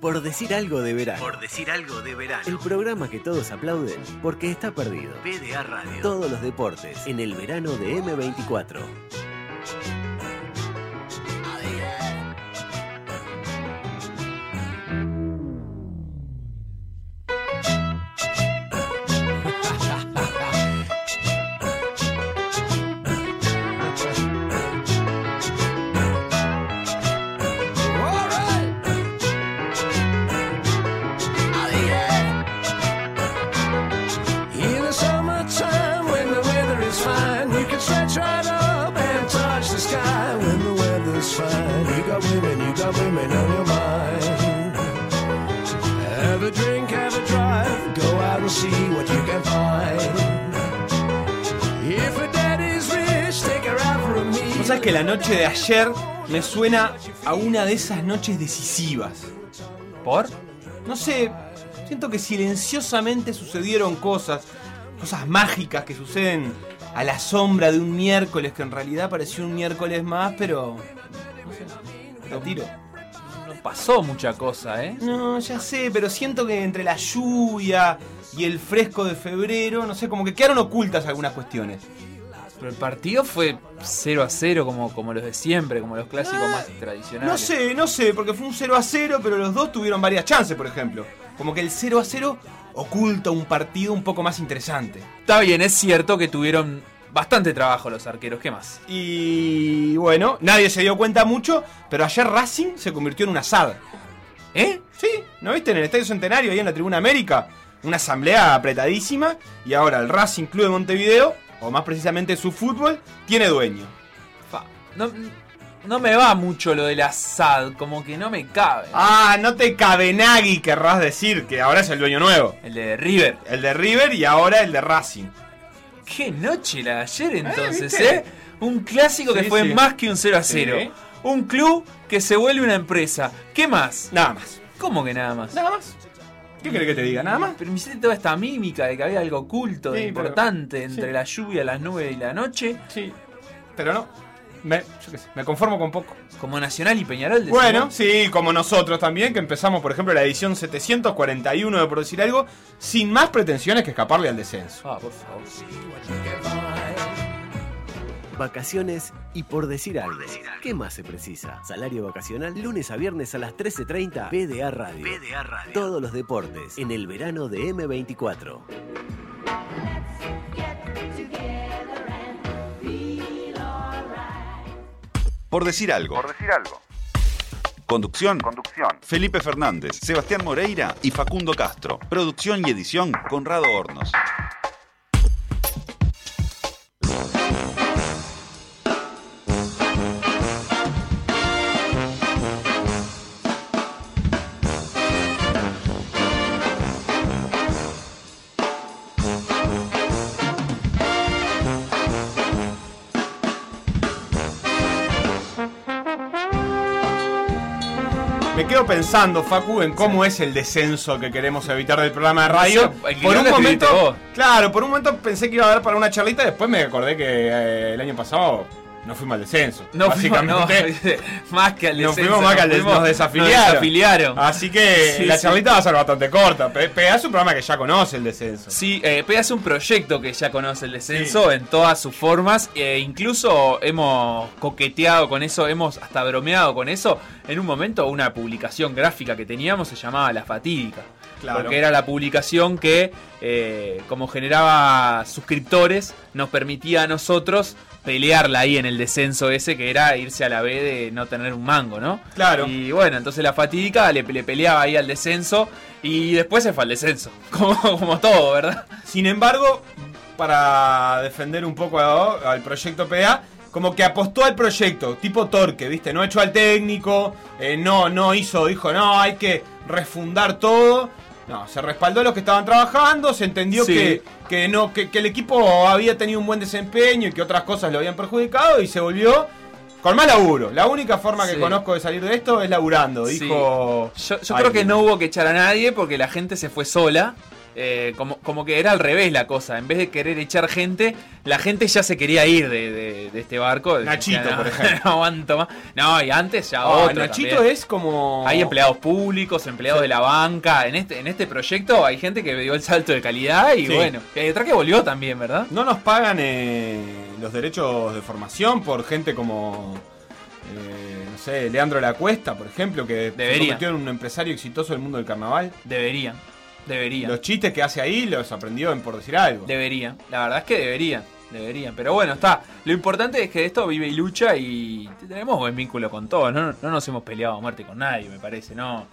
Por decir algo de verano. Por decir algo de verano. El programa que todos aplauden porque está perdido. PDA Radio. Todos los deportes en el verano de M24. Noche de ayer me suena a una de esas noches decisivas. ¿Por? No sé, siento que silenciosamente sucedieron cosas, cosas mágicas que suceden a la sombra de un miércoles que en realidad pareció un miércoles más, pero. No sé, lo tiro. No pasó mucha cosa, ¿eh? No, ya sé, pero siento que entre la lluvia y el fresco de febrero, no sé, como que quedaron ocultas algunas cuestiones. Pero el partido fue 0 a 0 como, como los de siempre, como los clásicos más tradicionales. No sé, no sé, porque fue un 0 a 0, pero los dos tuvieron varias chances, por ejemplo. Como que el 0 a 0 oculta un partido un poco más interesante. Está bien, es cierto que tuvieron bastante trabajo los arqueros. ¿Qué más? Y bueno, nadie se dio cuenta mucho, pero ayer Racing se convirtió en un asad. ¿Eh? Sí, ¿no viste en el Estadio Centenario, ahí en la Tribuna América? Una asamblea apretadísima y ahora el Racing Club de Montevideo, o más precisamente su fútbol, tiene dueño. No, no me va mucho lo del asad, como que no me cabe. Ah, no te cabe Nagui, querrás decir, que ahora es el dueño nuevo. El de River. El de River y ahora el de Racing. Qué noche la de ayer entonces, ¿viste? ¿eh? Un clásico que fue sí. más que un 0 a 0. Sí. Un club que se vuelve una empresa. ¿Qué más? Nada más. ¿Cómo que nada más? Nada más. ¿Qué querés que te diga? Nada más. Pero me hiciste toda esta mímica de que había algo oculto, Sí, importante pero- entre sí. la lluvia, las nubes y la noche. Sí. Pero no. Me, yo qué sé, me conformo con poco. Como Nacional y Peñarol. decís Bueno, sí, como nosotros también, que empezamos, por ejemplo, la edición 741 de Por Decir Algo, sin más pretensiones que escaparle al descenso. Ah, por favor. Vacaciones y por decir algo. ¿Qué más se precisa? Salario vacacional lunes a viernes a las 13.30 PDA Radio. PDA Radio. Todos los deportes en el verano de M24. Por decir algo. Por decir algo. Conducción. Conducción. Felipe Fernández, Sebastián Moreira y Facundo Castro. Producción y edición Conrado Hornos. Pensando, Facu, en cómo es el descenso que queremos evitar del programa de radio. Por un momento, vos. claro, por un momento pensé que iba a dar para una charlita, después me acordé que eh, el año pasado no fuimos al descenso. No fuimos, básicamente. no, más que al Nos descenso. fuimos más que al des- fuimos- nos desafiliaron. nos desafiliaron. Así que Sí, la sí. charlita va a ser bastante corta. Pe- Pegá es un programa que ya conoce el descenso. Sí, eh, Pega es un proyecto que ya conoce el descenso en todas sus formas. E incluso hemos coqueteado con eso, hemos hasta bromeado con eso. En un momento, una publicación gráfica que teníamos se llamaba La Fatídica. Claro. Porque era la publicación que, eh, como generaba suscriptores, nos permitía a nosotros pelearla ahí en el descenso ese, que era irse a la B de no tener un mango, ¿no? Claro. Y bueno, entonces la fatídica le, le peleaba ahí al descenso y después se fue al descenso. Como, como todo, ¿verdad? Sin embargo, para defender un poco a- al proyecto PA, como que apostó al proyecto, tipo Torque, ¿viste? No echó al técnico, eh, no, no hizo, dijo, no, hay que refundar todo. No, se respaldó a los que estaban trabajando, se entendió Sí. que, que no, que, que el equipo había tenido un buen desempeño y que otras cosas lo habían perjudicado y se volvió con más laburo. La única forma que Sí. conozco de salir de esto es laburando, Sí. dijo. Yo, creo que no hubo que echar a nadie porque la gente se fue sola eh, como, como que era al revés la cosa. En vez de querer echar gente, la gente ya se quería ir de, de- de este barco. Nachito, no, por ejemplo. No aguanto más. No, y antes ya otro Nachito también. es como. Hay empleados públicos, empleados de la banca. En este, en este proyecto hay gente que dio el salto de calidad y Sí. bueno. Y hay otra que volvió también, ¿verdad? No nos pagan eh, los derechos de formación por gente como. eh, no sé, Leandro La Cuesta, por ejemplo, que se Debería. convirtió en un empresario exitoso del mundo del carnaval. Deberían. Deberían. Los chistes que hace ahí los aprendió en por decir algo. Debería. La verdad es que deberían. Deberían. Pero bueno, está. Lo importante es que esto vive y lucha y tenemos buen vínculo con todos. No, no nos hemos peleado a muerte con nadie, me parece. No,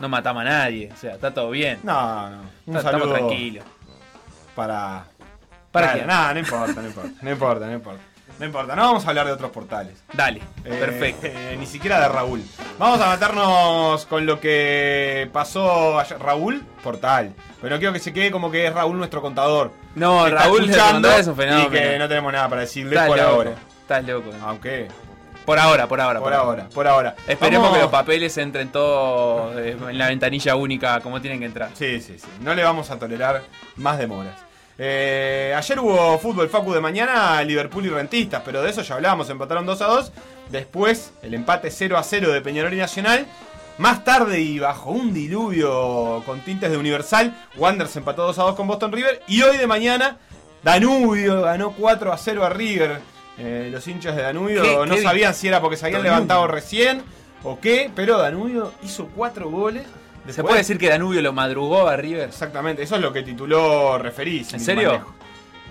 no matamos a nadie. O sea, está todo bien. No, no. Un Está- saludo Estamos tranquilos. para. ¿Para Nada? Nada, no importa, no importa. No importa, no importa. No importa, no vamos a hablar de otros portales. Dale. Eh, Perfecto. eh, ni siquiera de Raúl. Vamos a meternos con lo que pasó ayer. Raúl, portal. Pero quiero que se quede como que es Raúl nuestro contador. No, Raúl escuchando es un fenómeno. Y que no tenemos nada para decirle Estás por loco. ahora. Estás loco. Aunque, Por ahora, por ahora. por ahora, por ahora. Esperemos Vamos- que los papeles entren todos eh, en la ventanilla única como tienen que entrar. Sí, sí, sí. No le vamos a tolerar más demoras. Eh, ayer hubo fútbol Facu de mañana, Liverpool y Rentistas, pero de eso ya hablábamos, empataron 2 a 2. Después el empate 0 a 0 de Peñarol y Nacional. Más tarde y bajo un diluvio con tintes de Universal, Wanderers empató 2 a 2 con Boston River. Y hoy de mañana, Danubio ganó 4 a 0 a River. Eh, los hinchas de Danubio ¿Qué- no qué sabían si era porque se habían Danubio. levantado recién o qué, pero Danubio hizo 4 goles. ¿Se puede decir que Danubio lo madrugó a River? Exactamente, eso es lo que tituló Referís. ¿En serio?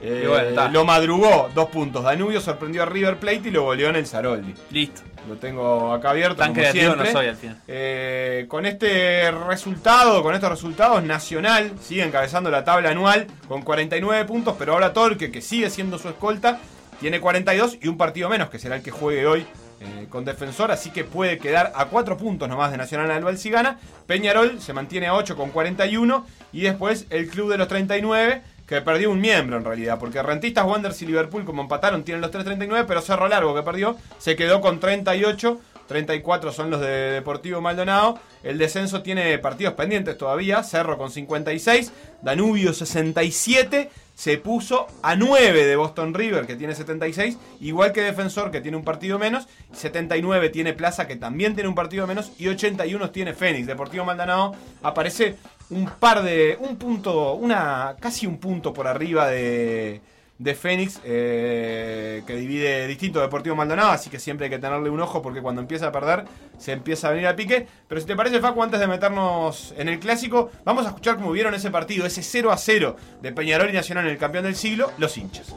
Eh, bueno, lo madrugó, dos puntos. Danubio sorprendió a River Plate y lo goleó en el Saroldi. Listo. Lo tengo acá abierto. Tan como creativo siempre. no soy al final. Eh, con este resultado, con estos resultados, Nacional sigue encabezando la tabla anual con 49 puntos, pero ahora Torque, que sigue siendo su escolta, tiene 42 y un partido menos, que será el que juegue hoy eh, con Defensor, así que puede quedar a 4 puntos nomás de Nacional Anual si gana. Peñarol se mantiene a 8 con 41 y después el Club de los 39 que perdió un miembro en realidad, porque Rentistas, Wanderers y Liverpool como empataron tienen los 3.39, pero Cerro Largo que perdió se quedó con 38, 34 son los de Deportivo Maldonado, el descenso tiene partidos pendientes todavía, Cerro con 56, Danubio 67, se puso a 9 de Boston River que tiene 76, igual que Defensor que tiene un partido menos, 79 tiene Plaza que también tiene un partido menos y 81 tiene Fénix, Deportivo Maldonado aparece un par de. un punto. una. casi un punto por arriba de. De Fénix, eh, que divide distinto Deportivo Maldonado, así que siempre hay que tenerle un ojo porque cuando empieza a perder se empieza a venir a pique. Pero si te parece, Facu, antes de meternos en el clásico, vamos a escuchar cómo vieron ese partido, ese 0 a 0 de Peñarol y Nacional en el campeón del siglo, los hinchas.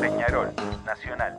Peñarol, Nacional.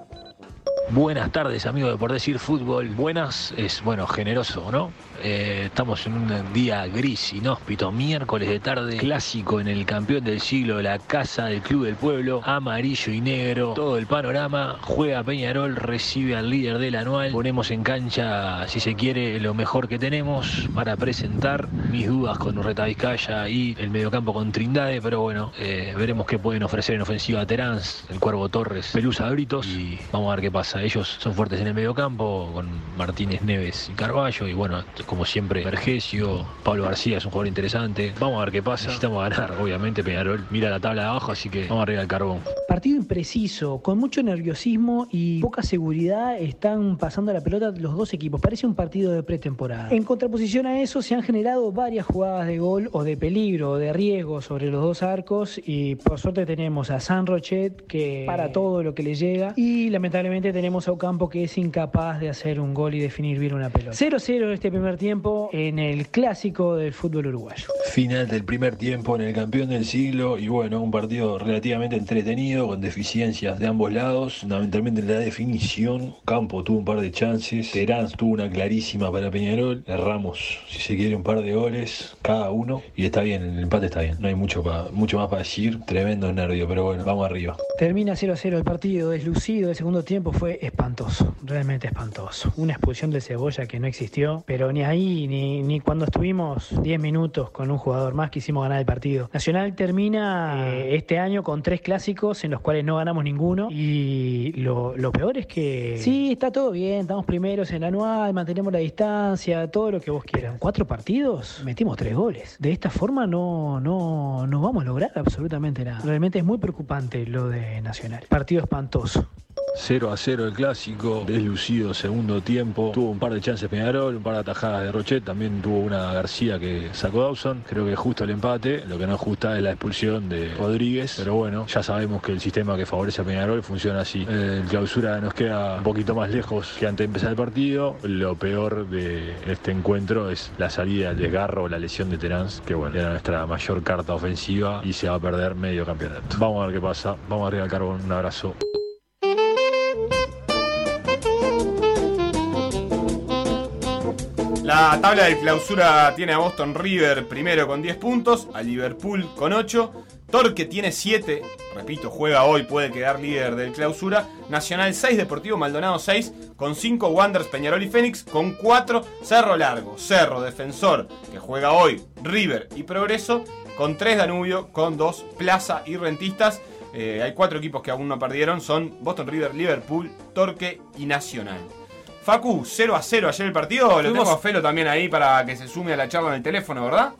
Buenas tardes, amigos de Por Decir Fútbol. Buenas es, bueno, generoso, ¿no? Eh, estamos en un día gris, inhóspito, miércoles de tarde, clásico en el campeón del siglo, la casa del Club del Pueblo, amarillo y negro, todo el panorama. Juega Peñarol, recibe al líder del anual. Ponemos en cancha, si se quiere, lo mejor que tenemos para presentar mis dudas con Urreta Vizcaya y el mediocampo con Trindade, pero bueno, eh, veremos qué pueden ofrecer en ofensiva Terán, el Cuervo Torres, Pelusa Britos y vamos a ver qué pasa. Ellos son fuertes en el mediocampo con Martínez Neves y Carballo y bueno, como siempre, Vergesio, Pablo García es un jugador interesante. Vamos a ver qué pasa. Necesitamos ganar, obviamente, Peñarol mira la tabla de abajo, así que vamos arriba del carbón. Partido impreciso, con mucho nerviosismo y poca seguridad están pasando la pelota los dos equipos. Parece un partido de pretemporada. En contraposición a eso se han generado varias jugadas de gol o de peligro o de riesgo sobre los dos arcos y por suerte tenemos a San Rochet que para todo lo que le llega y lamentablemente tenemos a Ocampo que es incapaz de hacer un gol y definir bien una pelota. 0-0 en este primer tiempo en el clásico del fútbol uruguayo. Final del primer tiempo en el campeón del siglo y bueno, un partido relativamente entretenido con deficiencias de ambos lados, fundamentalmente en la definición. Campo tuvo un par de chances, Terán tuvo una clarísima para Peñarol, erramos, si se quiere, un par de goles cada uno y está bien, el empate está bien, no hay mucho, pa- mucho más para decir, tremendo nervio, pero bueno, vamos arriba. Termina 0 a 0 el partido, deslucido. El segundo tiempo fue espantoso, realmente espantoso. Una expulsión de cebolla que no existió, pero ni ahí, ni, ni cuando estuvimos 10 minutos con un jugador más quisimos ganar el partido. Nacional termina eh, este año con tres clásicos en los cuales no ganamos ninguno y lo, lo peor es que sí, está todo bien, estamos primeros en el anual, mantenemos la distancia, todo lo que vos quieras. Cuatro partidos, metimos tres goles. De esta forma no, no, no vamos a lograr absolutamente nada. Realmente es muy preocupante lo de Nacional. Partido espantoso. 0 a 0 el clásico, deslucido segundo tiempo. Tuvo un par de chances Peñarol, un par de atajadas de Rochet, también tuvo una García que sacó Dawson. Creo que justo el empate, lo que no es justa es la expulsión de Rodríguez. Pero bueno, ya sabemos que el sistema que favorece a Peñarol funciona así. El clausura nos queda un poquito más lejos que antes de empezar el partido. Lo peor de este encuentro es la salida, el desgarro, la lesión de Terán, que bueno, era nuestra mayor carta ofensiva y se va a perder medio campeonato. Vamos a ver qué pasa. Vamos arriba al carbón. Un abrazo. La tabla de clausura tiene a Boston River primero con 10 puntos, a Liverpool con 8, Torque tiene 7, repito, juega hoy, puede quedar líder del clausura, Nacional 6, Deportivo Maldonado 6, con 5 Wanderers, Peñarol y Fénix, con 4 Cerro Largo, Cerro, Defensor, que juega hoy, River y Progreso, con 3 Danubio, con 2 Plaza y Rentistas. Eh, hay 4 equipos que aún no perdieron, son Boston River, Liverpool, Torque y Nacional. Facu, 0 a 0 ayer el partido. Lo tengo a Felo también ahí para que se sume a la charla en el teléfono, ¿verdad?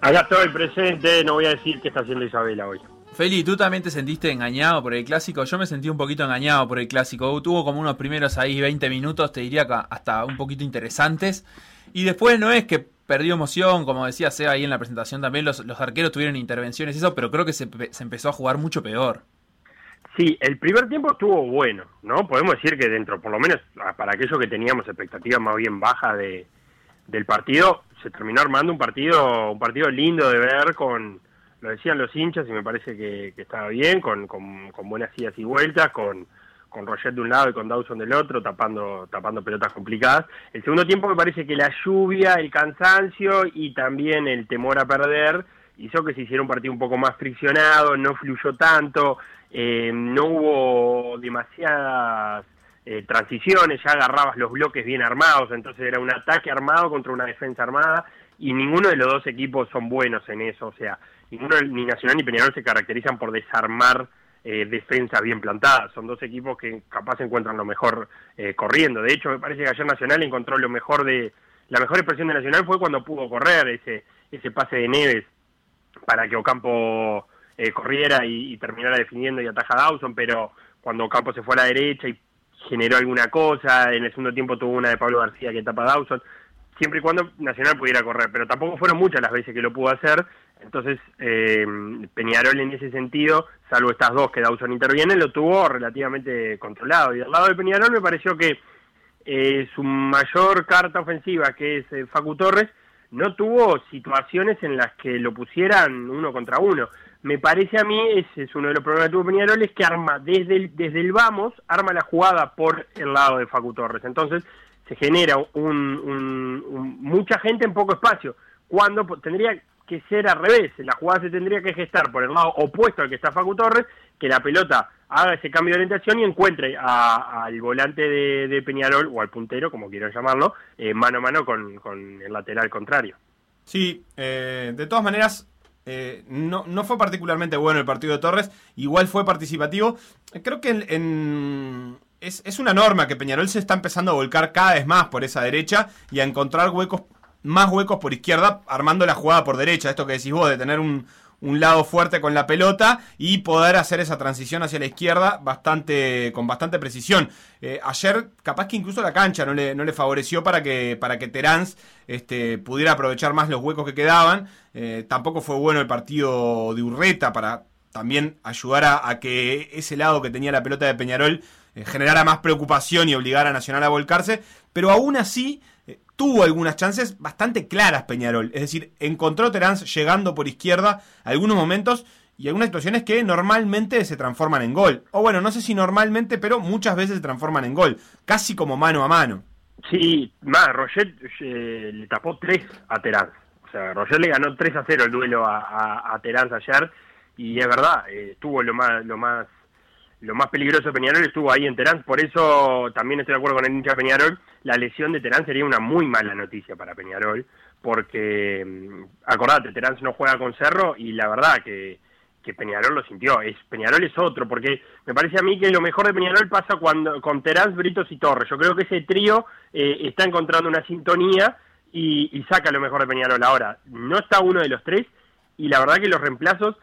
Acá estoy presente, no voy a decir qué está haciendo Isabela hoy. Feli, ¿tú también te sentiste engañado por el clásico? Yo me sentí un poquito engañado por el clásico. Tuvo como unos primeros ahí 20 minutos, te diría que hasta un poquito interesantes. Y después no es que perdió emoción, como decía Seba ahí en la presentación también, los, los arqueros tuvieron intervenciones y eso, pero creo que se, se empezó a jugar mucho peor. Sí, el primer tiempo estuvo bueno, ¿no? Podemos decir que dentro, por lo menos para aquellos que teníamos expectativas más bien bajas de, del partido, se terminó armando un partido un partido lindo de ver con, lo decían los hinchas y me parece que, que estaba bien, con, con, con, buenas idas y vueltas, con, con Roger de un lado y con Dawson del otro, tapando, tapando pelotas complicadas. El segundo tiempo me parece que la lluvia, el cansancio y también el temor a perder hizo que se hiciera un partido un poco más friccionado, no fluyó tanto, eh, no hubo demasiadas eh, transiciones, ya agarrabas los bloques bien armados, entonces era un ataque armado contra una defensa armada y ninguno de los dos equipos son buenos en eso, o sea, ninguno ni Nacional ni Peñarol se caracterizan por desarmar eh, defensas bien plantadas, son dos equipos que capaz encuentran lo mejor corriendo, de hecho me parece que ayer Nacional encontró lo mejor de, la mejor expresión de Nacional fue cuando pudo correr ese, ese pase de Neves para que Ocampo eh, corriera y, terminara definiendo y ataja a Dawson, pero cuando Ocampo se fue a la derecha y generó alguna cosa, en el segundo tiempo tuvo una de Pablo García que tapa a Dawson, siempre y cuando Nacional pudiera correr, pero tampoco fueron muchas las veces que lo pudo hacer, entonces eh, Peñarol en ese sentido, salvo estas dos que Dawson interviene, lo tuvo relativamente controlado, y al lado de Peñarol me pareció que eh, su mayor carta ofensiva, que es eh, Facu Torres, no tuvo situaciones en las que lo pusieran uno contra uno. Me parece a mí, ese es uno de los problemas que tuvo Peñarol, es que arma desde el, desde el vamos, arma la jugada por el lado de Facu Torres. Entonces se genera un, mucha gente en poco espacio, cuando tendría que ser al revés, la jugada se tendría que gestar por el lado opuesto al que está Facu Torres, que la pelota haga ese cambio de orientación y encuentre al volante de, Peñarol, o al puntero, como quieran llamarlo, eh, mano a mano con, el lateral contrario. Sí, eh, de todas maneras, eh, no, fue particularmente bueno el partido de Torres, igual fue participativo. Creo que es, una norma que Peñarol se está empezando a volcar cada vez más por esa derecha y a encontrar huecos, más huecos por izquierda, armando la jugada por derecha. Esto que decís vos, de tener un, un lado fuerte con la pelota y poder hacer esa transición hacia la izquierda bastante con bastante precisión. Eh, ayer capaz que incluso la cancha no le, no le favoreció para que para que Terán este, pudiera aprovechar más los huecos que quedaban. Eh, tampoco fue bueno el partido de Urreta para también ayudar a, a, que ese lado que tenía la pelota de Peñarol eh, generara más preocupación y obligara a Nacional a volcarse. Pero aún así tuvo algunas chances bastante claras Peñarol. Es decir, encontró Terán llegando por izquierda algunos momentos y algunas situaciones que normalmente se transforman en gol. O bueno, no sé si normalmente, pero muchas veces se transforman en gol. Casi como mano a mano. Sí, más, Roger eh, le tapó 3 a Terán. O sea, Roger le ganó 3 a 0 el duelo a, a, a Terán ayer. Y es verdad, eh, tuvo lo más, lo más lo más peligroso de Peñarol estuvo ahí en Terán, por eso también estoy de acuerdo con el hincha Peñarol, la lesión de Terán sería una muy mala noticia para Peñarol, porque mm, acordate, Terán no juega con Cerro y la verdad que, que Peñarol lo sintió, es, Peñarol es otro, porque me parece a mí que lo mejor de Peñarol pasa cuando con Terán, Britos y Torres, yo creo que ese trío eh, está encontrando una sintonía y, y saca lo mejor de Peñarol. Ahora, no está uno de los tres y la verdad que los reemplazos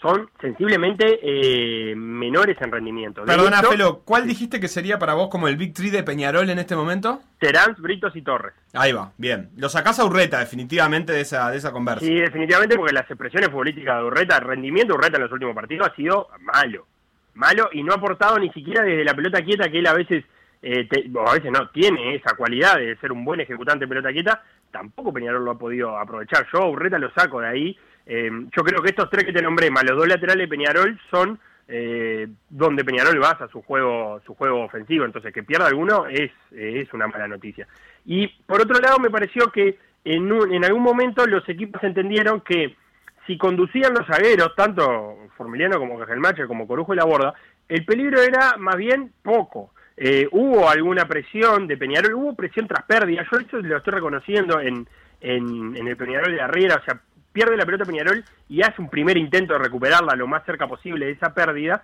son sensiblemente eh, menores en rendimiento. De Perdona, hecho, Felo, ¿cuál dijiste que sería para vos como el Big Three de Peñarol en este momento? Terán, Britos y Torres. Ahí va, bien. Lo sacás a Urreta, definitivamente, de esa, de esa conversa. Sí, definitivamente porque las expresiones futbolísticas de Urreta, el rendimiento de Urreta en los últimos partidos ha sido malo. Malo y no ha aportado ni siquiera desde la pelota quieta que él a veces, eh, te- o a veces no, tiene esa cualidad de ser un buen ejecutante de pelota quieta, tampoco Peñarol lo ha podido aprovechar. Yo a Urreta lo saco de ahí. Eh, yo creo que estos tres que te nombré, más los dos laterales de Peñarol, son eh, donde Peñarol basa su juego, su juego ofensivo. Entonces, que pierda alguno es, es una mala noticia. Y por otro lado, me pareció que en, un- en algún momento los equipos entendieron que si conducían los zagueros, tanto Formiliano como Cajelmacher, como Corujo y La Borda, el peligro era más bien poco. Eh, hubo alguna presión de Peñarol, hubo presión tras pérdida, yo eso lo estoy reconociendo en, en, en el Peñarol de Arriera, o sea, pierde la pelota Peñarol y hace un primer intento de recuperarla lo más cerca posible de esa pérdida,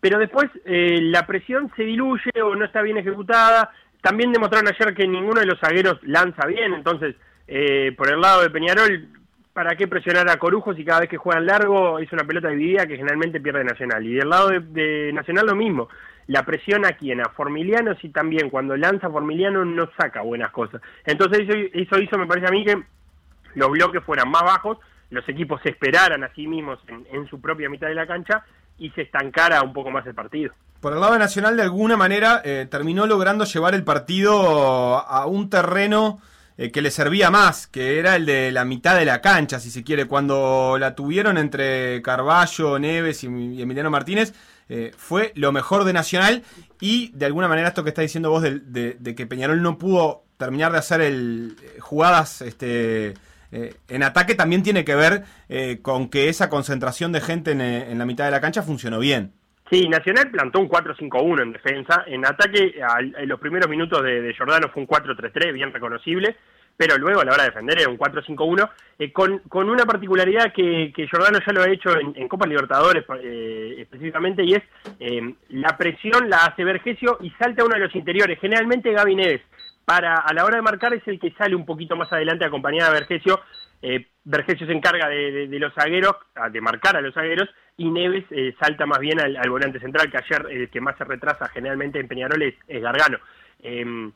pero después eh, la presión se diluye o no está bien ejecutada. También demostraron ayer que ninguno de los zagueros lanza bien, entonces eh, por el lado de Peñarol, ¿para qué presionar a Corujo si cada vez que juegan largo es una pelota dividida que generalmente pierde Nacional? Y del lado de, Nacional lo mismo, la presión a quien, a Formiliano, si también cuando lanza Formiliano no saca buenas cosas. Entonces eso, eso hizo, me parece a mí, que los bloques fueran más bajos, los equipos se esperaran a sí mismos en, en su propia mitad de la cancha y se estancara un poco más el partido. Por el lado de Nacional, de alguna manera, eh, terminó logrando llevar el partido a un terreno eh, que le servía más, que era el de la mitad de la cancha, si se quiere. Cuando la tuvieron entre Carballo, Neves y, Emiliano Martínez, eh, fue lo mejor de Nacional. Y de alguna manera, esto que está diciendo vos de, de- que Peñarol no pudo terminar de hacer el, jugadas este, eh, en ataque, también tiene que ver eh, con que esa concentración de gente en, eh, la mitad de la cancha funcionó bien. Sí, Nacional plantó un 4-5-1 en defensa. En ataque, al- en los primeros minutos de, Giordano fue un 4-3-3, bien reconocible, pero luego a la hora de defender era un 4-5-1, eh, con, con una particularidad que, que Giordano ya lo ha hecho en, en Copa Libertadores específicamente, y es la presión la hace Vergesio y salta uno de los interiores, generalmente Gaby Neves. Para, a la hora de marcar es el que sale un poquito más adelante acompañado de Vergesio. Eh, Vergesio se encarga de, de- de los zagueros, de marcar a los zagueros, y Neves eh, salta más bien al, al volante central, que ayer el que más se retrasa generalmente en Peñarol es, es Gargano. Eh,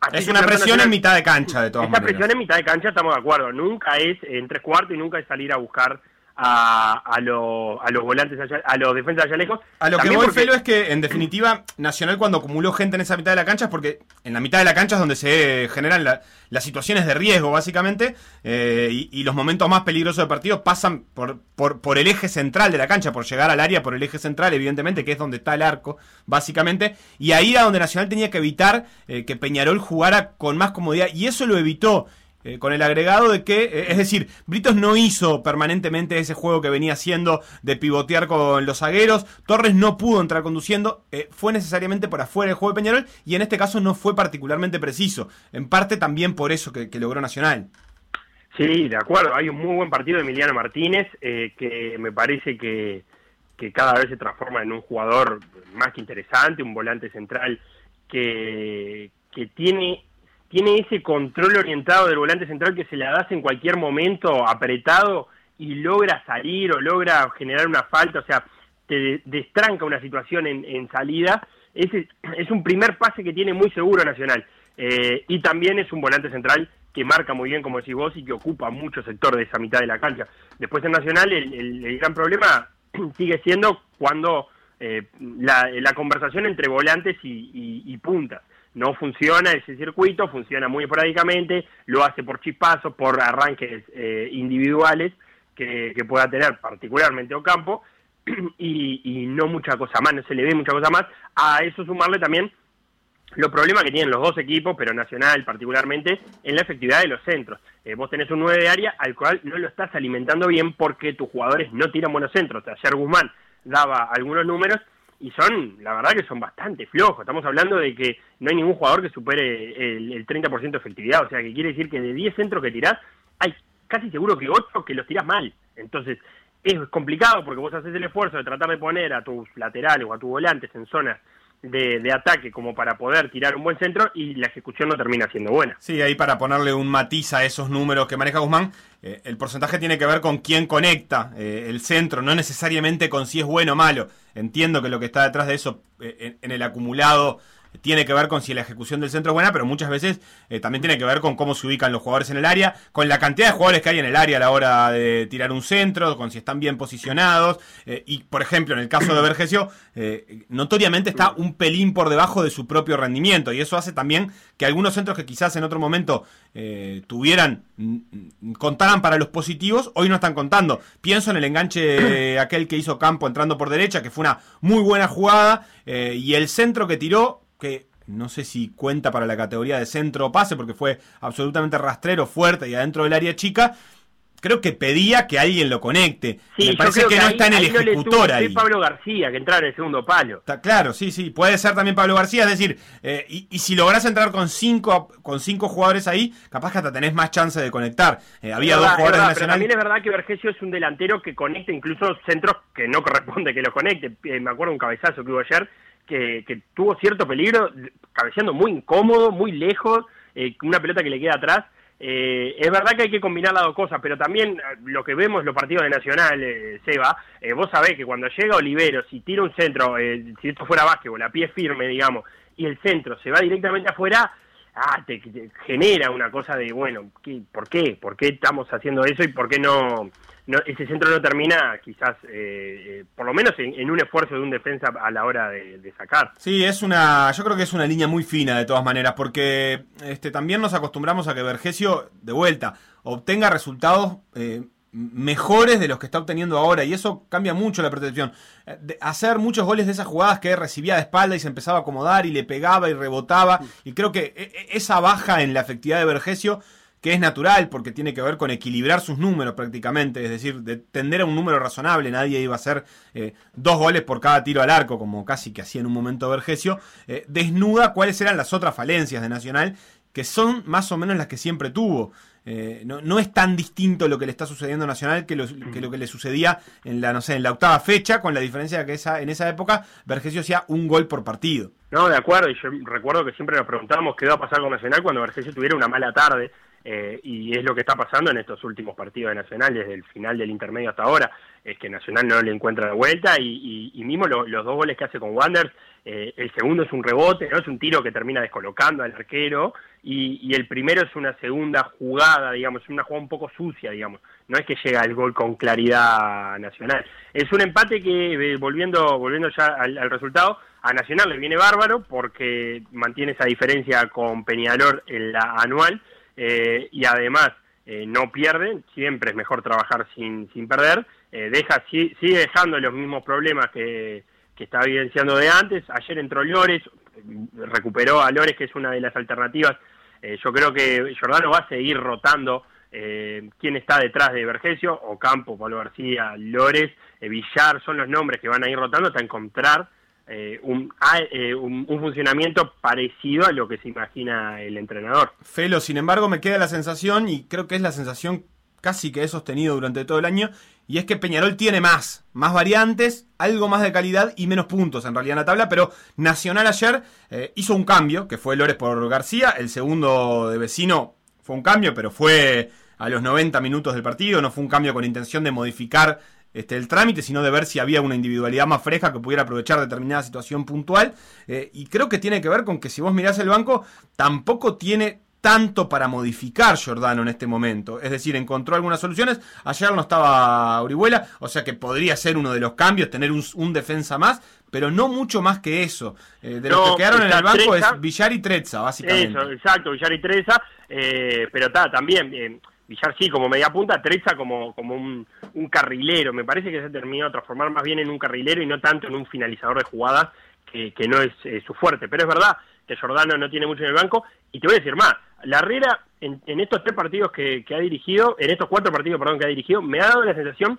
así Es una presión en mitad de cancha, de todas esa maneras. presión en mitad de cancha estamos de acuerdo. Nunca es en tres cuartos y nunca es salir a buscar a, a, lo- a los volantes, allá- a los defensas allá lejos. A lo que También voy, porque- Felo, es que en definitiva Nacional cuando acumuló gente en esa mitad de la cancha es porque en la mitad de la cancha es donde se generan la- las situaciones de riesgo, básicamente, eh, y, y los momentos más peligrosos del partido pasan por, por, por el eje central de la cancha, por llegar al área por el eje central, evidentemente, que es donde está el arco, básicamente, y ahí era donde Nacional tenía que evitar eh, que Peñarol jugara con más comodidad, y eso lo evitó. Eh, con el agregado de que, eh, es decir, Britos no hizo permanentemente ese juego que venía haciendo de pivotear con los zagueros, Torres no pudo entrar conduciendo, eh, fue necesariamente por afuera del juego de Peñarol y en este caso no fue particularmente preciso, en parte también por eso que, logró Nacional. Sí, de acuerdo. Hay un muy buen partido de Emiliano Martínez que me parece que, que cada vez se transforma en un jugador más que interesante, un volante central que, que tiene, tiene ese control orientado del volante central que se le das en cualquier momento apretado y logra salir o logra generar una falta, o sea, te de- destranca una situación en, salida. Ese es un primer pase que tiene muy seguro Nacional. Eh, y también es un volante central que marca muy bien, como decís vos, y que ocupa mucho sector de esa mitad de la cancha. Después en Nacional el, gran problema sigue siendo cuando eh, la, la conversación entre volantes y, y- y puntas. No funciona ese circuito, funciona muy esporádicamente, lo hace por chispazos, por arranques eh, individuales que, pueda tener particularmente Ocampo, y, y no mucha cosa más, no se le ve mucha cosa más. A eso sumarle también los problemas que tienen los dos equipos, pero Nacional particularmente, en la efectividad de los centros. Eh, vos tenés un 9 de área al cual no lo estás alimentando bien porque tus jugadores no tiran buenos centros. Ayer Guzmán daba algunos números y son, la verdad que son bastante flojos. Estamos hablando de que no hay ningún jugador que supere el, el 30% de efectividad, o sea que quiere decir que de 10 centros que tirás, hay casi seguro que 8 que los tirás mal. Entonces, es complicado porque vos haces el esfuerzo de tratar de poner a tus laterales o a tus volantes en zonas de, de ataque como para poder tirar un buen centro y la ejecución no termina siendo buena. Sí, ahí para ponerle un matiz a esos números que maneja Guzmán, eh, el porcentaje tiene que ver con quién conecta eh, el centro, no necesariamente con si es bueno o malo. Entiendo que lo que está detrás de eso eh, en, en el acumulado tiene que ver con si la ejecución del centro es buena, pero muchas veces eh, también tiene que ver con cómo se ubican los jugadores en el área, con la cantidad de jugadores que hay en el área a la hora de tirar un centro, con si están bien posicionados. eh, y, por ejemplo, en el caso de Vergesio, eh, notoriamente está un pelín por debajo de su propio rendimiento. Y eso hace también que algunos centros que quizás en otro momento tuvieran, mm, mm, contaran para los positivos, hoy no están contando. Pienso en el enganche aquel que hizo Campo entrando por derecha, que fue una muy buena jugada, y el centro que tiró que no sé si cuenta para la categoría de centro o pase, porque fue absolutamente rastrero, fuerte y adentro del área chica. Creo que pedía que alguien lo conecte. Sí, Me parece que, no ahí- está en el no ejecutor que ahí. Pablo García, que entrara en el segundo palo. Está claro, sí, sí. Puede ser también Pablo García. Es decir, eh, y, y si lográs entrar con cinco, con cinco jugadores ahí, capaz que hasta tenés más chance de conectar. Eh, había dos jugadores verdad, pero también es verdad que Vergesio es un delantero que conecta incluso centros que no corresponde que los conecte. Eh, me acuerdo un cabezazo que hubo ayer que, que tuvo cierto peligro, cabeceando muy incómodo, muy lejos, eh, una pelota que le queda atrás. Eh, es verdad que hay que combinar las dos cosas, pero también eh, lo que vemos los partidos de Nacional, eh, Seba, eh, vos sabés que cuando llega Olivero, si tira un centro, eh, si esto fuera básquetbol, a pie firme, digamos, y el centro se va directamente afuera, ah, te, te genera una cosa de, bueno, ¿qué, ¿por qué? ¿Por qué estamos haciendo eso y por qué no, no ese centro no termina quizás, eh, eh, por lo menos en, en un esfuerzo de un defensa a la hora de, de sacar? Sí, es una, yo creo que es una línea muy fina de todas maneras, porque este, también nos acostumbramos a que Vergesio, de vuelta, obtenga resultados eh, mejores de los que está obteniendo ahora, y eso cambia mucho la percepción. Eh, de- hacer muchos goles de esas jugadas que recibía de espalda y se empezaba a acomodar y le pegaba y rebotaba, y creo que e- e- esa baja en la efectividad de Vergesio que es natural porque tiene que ver con equilibrar sus números prácticamente, es decir, de tender a un número razonable, nadie iba a hacer eh, dos goles por cada tiro al arco, como casi que hacía en un momento Vergesio, eh, desnuda cuáles eran las otras falencias de Nacional, que son más o menos las que siempre tuvo. Eh, no, no es tan distinto lo que le está sucediendo a Nacional que lo, que lo que le sucedía en la, no sé, en la octava fecha, con la diferencia de que esa, en esa época Vergesio hacía un gol por partido. No, de acuerdo, y yo recuerdo que siempre nos preguntábamos qué iba a pasar con Nacional cuando Vergesio tuviera una mala tarde, eh, y es lo que está pasando en estos últimos partidos de Nacional, desde el final del intermedio hasta ahora, es que Nacional no le encuentra la vuelta, y, y, mismo lo- los dos goles que hace con Wanderers, eh, el segundo es un rebote, no es un tiro que termina descolocando al arquero, y, y el primero es una segunda jugada, digamos, una jugada un poco sucia, digamos, no es que llega el gol con claridad Nacional. Es un empate que, eh, volviendo, volviendo ya al, al resultado, a Nacional le viene bárbaro porque mantiene esa diferencia con Peñalor en la anual eh, y además eh, no pierde, siempre es mejor trabajar sin, sin perder, eh, deja si- sigue dejando los mismos problemas que, que está evidenciando de antes, ayer entró Lores, recuperó a Lores que es una de las alternativas, Eh, yo creo que Jordano va a seguir rotando eh, quién está detrás de Vergesio, Ocampo, Pablo García, Lores, eh, Villar, son los nombres que van a ir rotando hasta encontrar eh, un, a- eh, un, un funcionamiento parecido a lo que se imagina el entrenador. Felo, sin embargo, me queda la sensación, y creo que es la sensación casi que he sostenido durante todo el año, y es que Peñarol tiene más, más variantes, algo más de calidad y menos puntos en realidad en la tabla, pero Nacional ayer eh, hizo un cambio, que fue Lores por García, el segundo de vecino fue un cambio, pero fue a los 90 minutos del partido, no fue un cambio con intención de modificar este, el trámite, sino de ver si había una individualidad más fresca que pudiera aprovechar determinada situación puntual. Eh, y creo que tiene que ver con que si vos mirás el banco, tampoco tiene tanto para modificar Giordano en este momento. Es decir, encontró algunas soluciones. Ayer no estaba Orihuela, o sea que podría ser uno de los cambios, tener un, un defensa más, pero no mucho más que eso. Eh, de los que quedaron en el banco Treza. es Villar y Trezza, básicamente. Eso, exacto, Villar y Treza, eh, pero también, eh, Villar sí como media punta, Treza como, como un, un carrilero, me parece que se ha terminado de transformar más bien en un carrilero y no tanto en un finalizador de jugadas que, que no es eh, su fuerte, pero es verdad que Jordano no tiene mucho en el banco, y te voy a decir más, la Herrera en, en estos tres partidos que, que ha dirigido, en estos cuatro partidos, perdón, que ha dirigido, me ha dado la sensación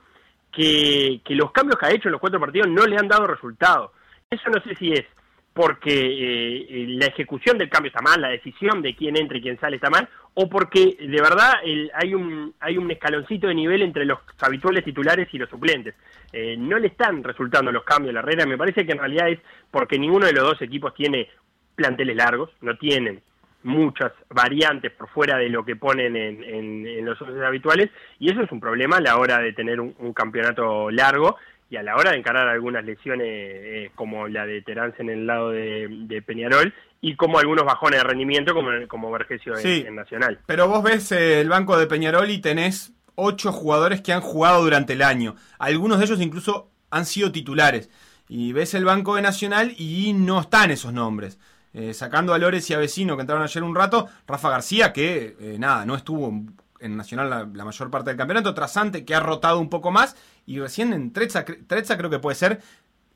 que, que los cambios que ha hecho en los cuatro partidos no le han dado resultado. eso no sé si es porque eh, eh, la ejecución del cambio está mal, la decisión de quién entra y quién sale está mal, o porque de verdad el- hay un hay un escaloncito de nivel entre los habituales titulares y los suplentes. Eh, no le están resultando los cambios a la Herrera, me parece que en realidad es porque ninguno de los dos equipos tiene planteles largos, no tienen muchas variantes por fuera de lo que ponen en, en- en los once habituales y eso es un problema a la hora de tener un campeonato largo y a la hora de encarar algunas lesiones eh, como la de Terán en el lado de, de Peñarol y como algunos bajones de rendimiento como, como Vergesio en, Sí. en Nacional. Pero vos ves eh, el banco de Peñarol y tenés ocho jugadores que han jugado durante el año. Algunos de ellos incluso han sido titulares. Y ves el banco de Nacional y no están esos nombres. Eh, sacando a Lores y a Vecino que entraron ayer un rato, Rafa García que nada, no estuvo en Nacional la, la mayor parte del campeonato, Trasante que ha rotado un poco más y recién en Trezza, cre- Trezza creo que puede ser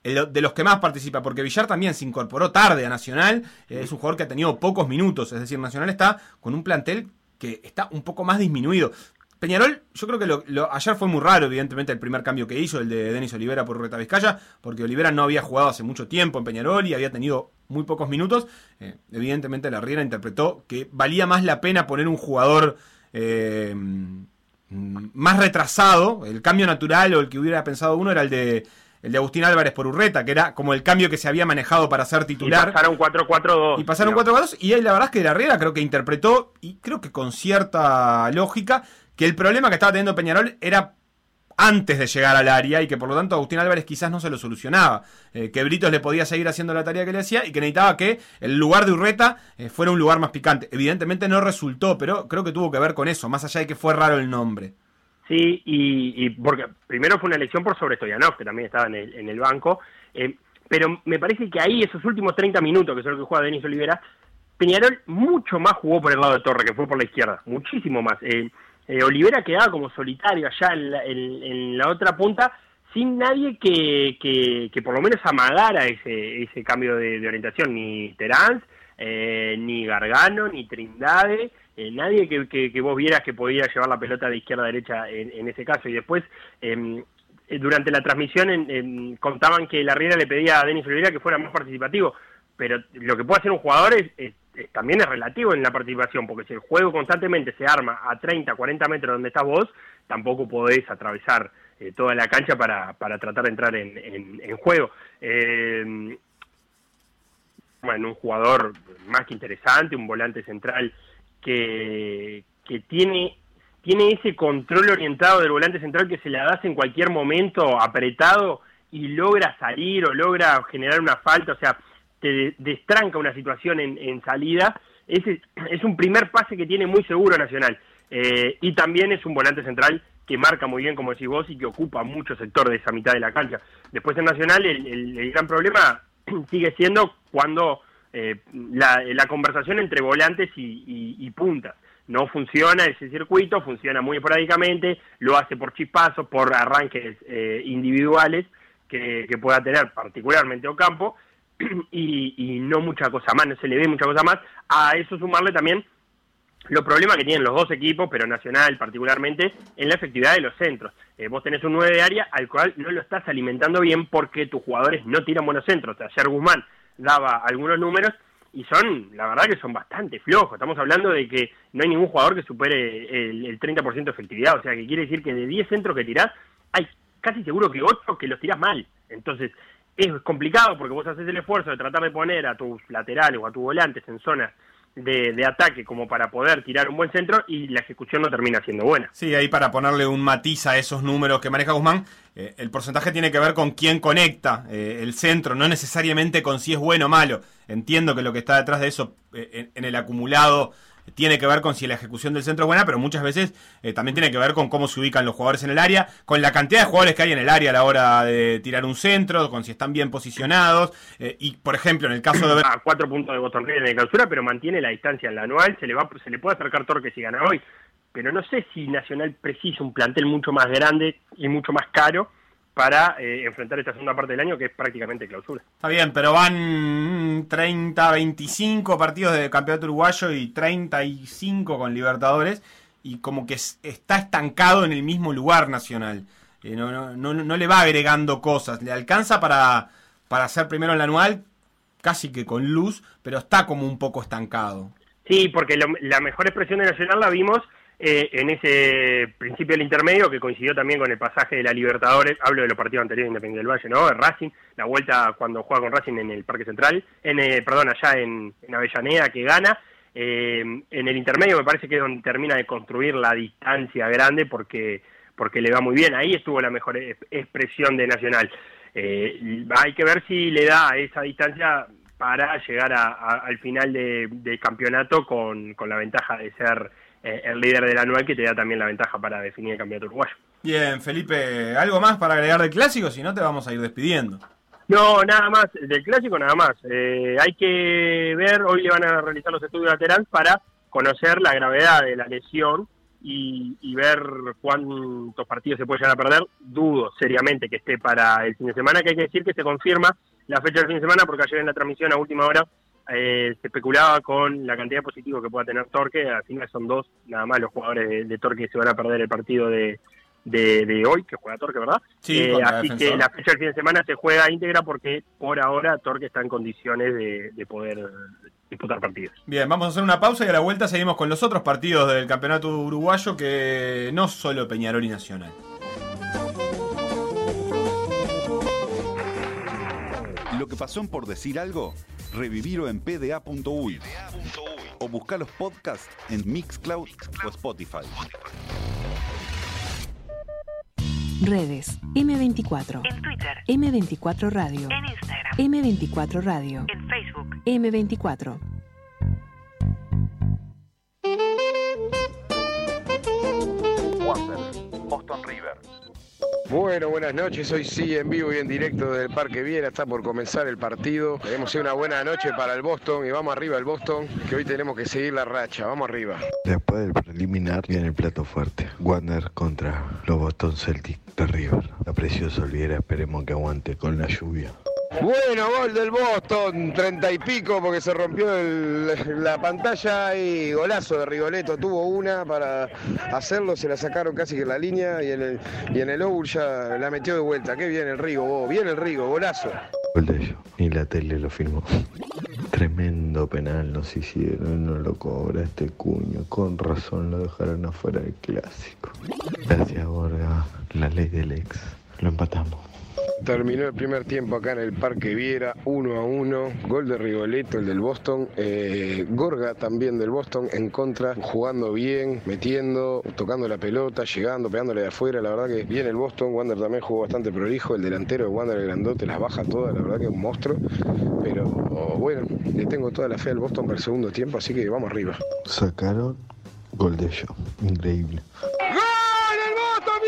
de los que más participa, porque Villar también se incorporó tarde a Nacional, eh, es un jugador que ha tenido pocos minutos, es decir, Nacional está con un plantel que está un poco más disminuido. Peñarol, yo creo que lo, ayer fue muy raro, evidentemente, el primer cambio que hizo, el de Denis Olivera por Reta Vizcaya, porque Olivera no había jugado hace mucho tiempo en Peñarol y había tenido muy pocos minutos. Eh, evidentemente, la Riera interpretó que valía más la pena poner un jugador eh, más retrasado. El cambio natural o el que hubiera pensado uno era el de, el de Agustín Álvarez por Urreta, que era como el cambio que se había manejado para ser Y titular. pasaron 4-4-2. Y pasaron digamos. 4 4 y ahí la verdad es que la Riera creo que interpretó, y creo que con cierta lógica, que el problema que estaba teniendo Peñarol era antes de llegar al área y que por lo tanto Agustín Álvarez quizás no se lo solucionaba. Eh, que Britos le podía seguir haciendo la tarea que le hacía y que necesitaba que el lugar de Urreta eh, fuera un lugar más picante. Evidentemente no resultó, pero creo que tuvo que ver con eso, más allá de que fue raro el nombre. Sí, y, y porque primero fue una elección por sobre Stoyanov, que también estaba en el, en el banco, eh, pero me parece que ahí esos últimos 30 minutos, que son los que juega Denis Olivera, Peñarol mucho más jugó por el lado de Torre, que fue por la izquierda, muchísimo más. Eh, Olivera quedaba como solitario allá en la, en- en la otra punta, sin nadie que, que, que por lo menos amagara ese, ese cambio de, orientación, ni Terán, eh, ni Gargano, ni Trindade, eh, nadie que, que, vos vieras que podía llevar la pelota de izquierda a derecha en, ese caso. Y después, eh, eh, durante la transmisión, en- contaban que la Riera le pedía a Denis Olivera que fuera más participativo, pero lo que puede hacer un jugador es- también es relativo en la participación, porque si el juego constantemente se arma a 30, 40 metros donde estás vos, tampoco podés atravesar eh, toda la cancha para, para tratar de entrar en, en- en juego. Eh, bueno, un jugador más que interesante, un volante central que, que tiene, tiene ese control orientado del volante central que se le das en cualquier momento apretado y logra salir o logra generar una falta, o sea, te de- destranca una situación en, en salida. Ese es un primer pase que tiene muy seguro Nacional. Eh, y también es un volante central que marca muy bien, como decís vos, y que ocupa mucho sector de esa mitad de la cancha. Después en Nacional el, el- el gran problema sigue siendo cuando eh, la, la conversación entre volantes y, y- y puntas. No funciona ese circuito, funciona muy esporádicamente, lo hace por chispazos, por arranques eh, individuales que, que pueda tener particularmente Ocampo, y, y no mucha cosa más, no se le ve mucha cosa más. A eso sumarle también los problemas que tienen los dos equipos, pero Nacional particularmente, en la efectividad de los centros. Eh, vos tenés un 9 de área al cual no lo estás alimentando bien porque tus jugadores no tiran buenos centros. Ayer Guzmán daba algunos números y son, la verdad que son bastante flojos. Estamos hablando de que no hay ningún jugador que supere el, el 30% de efectividad, o sea que quiere decir que de 10 centros que tirás, hay casi seguro que 8 que los tirás mal. Entonces, es complicado porque vos haces el esfuerzo de tratar de poner a tus laterales o a tus volantes en zonas de, de ataque como para poder tirar un buen centro y la ejecución no termina siendo buena. Sí, ahí para ponerle un matiz a esos números que maneja Guzmán, eh, el porcentaje tiene que ver con quién conecta eh, el centro, no necesariamente con si es bueno o malo. Entiendo que lo que está detrás de eso eh, en, en el acumulado tiene que ver con si la ejecución del centro es buena, pero muchas veces eh, también tiene que ver con cómo se ubican los jugadores en el área, con la cantidad de jugadores que hay en el área a la hora de tirar un centro, con si están bien posicionados. eh, y, por ejemplo, en el caso de a cuatro puntos de Boston en la clausura, pero mantiene la distancia en la anual, se le va se le puede acercar Torque si gana hoy, pero no sé si Nacional precisa un plantel mucho más grande y mucho más caro para eh, enfrentar esta segunda parte del año que es prácticamente clausura. Está bien, pero van mm, 30, 25 partidos de campeonato uruguayo y 35 con Libertadores y como que es- está estancado en el mismo lugar nacional. Eh, no, no, no, no le va agregando cosas, le alcanza para, para ser primero en la anual, casi que con luz, pero está como un poco estancado. Sí, porque lo- la mejor expresión de Nacional la vimos eh, en ese principio del intermedio que coincidió también con el pasaje de la Libertadores, hablo de los partidos anteriores de Independiente del Valle, ¿no? De Racing, la vuelta cuando juega con Racing en el Parque Central, en eh, perdón, allá en, Avellaneda que gana. Eh, en el intermedio me parece que es donde termina de construir la distancia grande porque porque le va muy bien. Ahí estuvo la mejor expresión de Nacional. Eh, hay que ver si le da esa distancia para llegar a- al final de- del campeonato con, con la ventaja de ser el líder del anual que te da también la ventaja para definir el campeonato uruguayo. Bien, Felipe, ¿algo más para agregar del clásico? Si no, te vamos a ir despidiendo. No, nada más, del clásico nada más. Eh, hay que ver, hoy le van a realizar los estudios laterales para conocer la gravedad de la lesión y, y ver cuántos partidos se puede llegar a perder. Dudo seriamente que esté para el fin de semana, que hay que decir que se confirma la fecha del fin de semana porque ayer en la transmisión a última hora eh, se especulaba con la cantidad de positivos que pueda tener Torque. Al final son dos nada más los jugadores de, de Torque que se van a perder el partido de, de, de hoy, que juega Torque, ¿verdad? Sí, Eh, así Defensor. que la fecha del fin de semana se juega íntegra porque por ahora Torque está en condiciones de, de poder disputar partidos. Bien, vamos a hacer una pausa y a la vuelta seguimos con los otros partidos del campeonato uruguayo que no solo Peñarol y Nacional. Lo que pasó en Por Decir Algo, revivirlo en pda.uy o buscar los podcasts en Mixcloud o Spotify. Redes M24. En Twitter. M24 Radio. En Instagram. M24 Radio. En Facebook. M24. Bueno, buenas noches. Hoy sí, en vivo y en directo del Parque Viera. Está por comenzar el partido. Queremos una buena noche para el Boston y vamos arriba el Boston, que hoy tenemos que seguir la racha. Vamos arriba. Después del preliminar viene el plato fuerte. Wander contra los Boston Celtics de River. La preciosa Olviera, esperemos que aguante con la lluvia. Bueno, gol del Boston, treinta y pico porque se rompió la pantalla y golazo de Rigoletto. Tuvo una para hacerlo, se la sacaron casi que en la línea y en el, y en el Owl ya la metió de vuelta. Qué bien el Rigo, vos. bien el Rigo, golazo. Gol de ellos. Ni la tele lo filmó. Tremendo penal nos hicieron, no lo cobra este cuño. Con razón lo dejaron afuera del clásico. Gracias, Borga. La ley del ex. Lo empatamos. Terminó el primer tiempo acá en el Parque Viera, 1 a 1. Gol de Rigoletto, el del Boston. Eh, Gorga también del Boston en contra, jugando bien, metiendo, tocando la pelota, llegando, pegándole de afuera. La verdad que bien el Boston. Wander también jugó bastante prolijo. El delantero de Wander, el grandote, las baja todas. La verdad que es un monstruo. Pero bueno, le tengo toda la fe al Boston para el segundo tiempo, así que vamos arriba. Sacaron gol de ellos. Increíble. ¡Gol del Boston!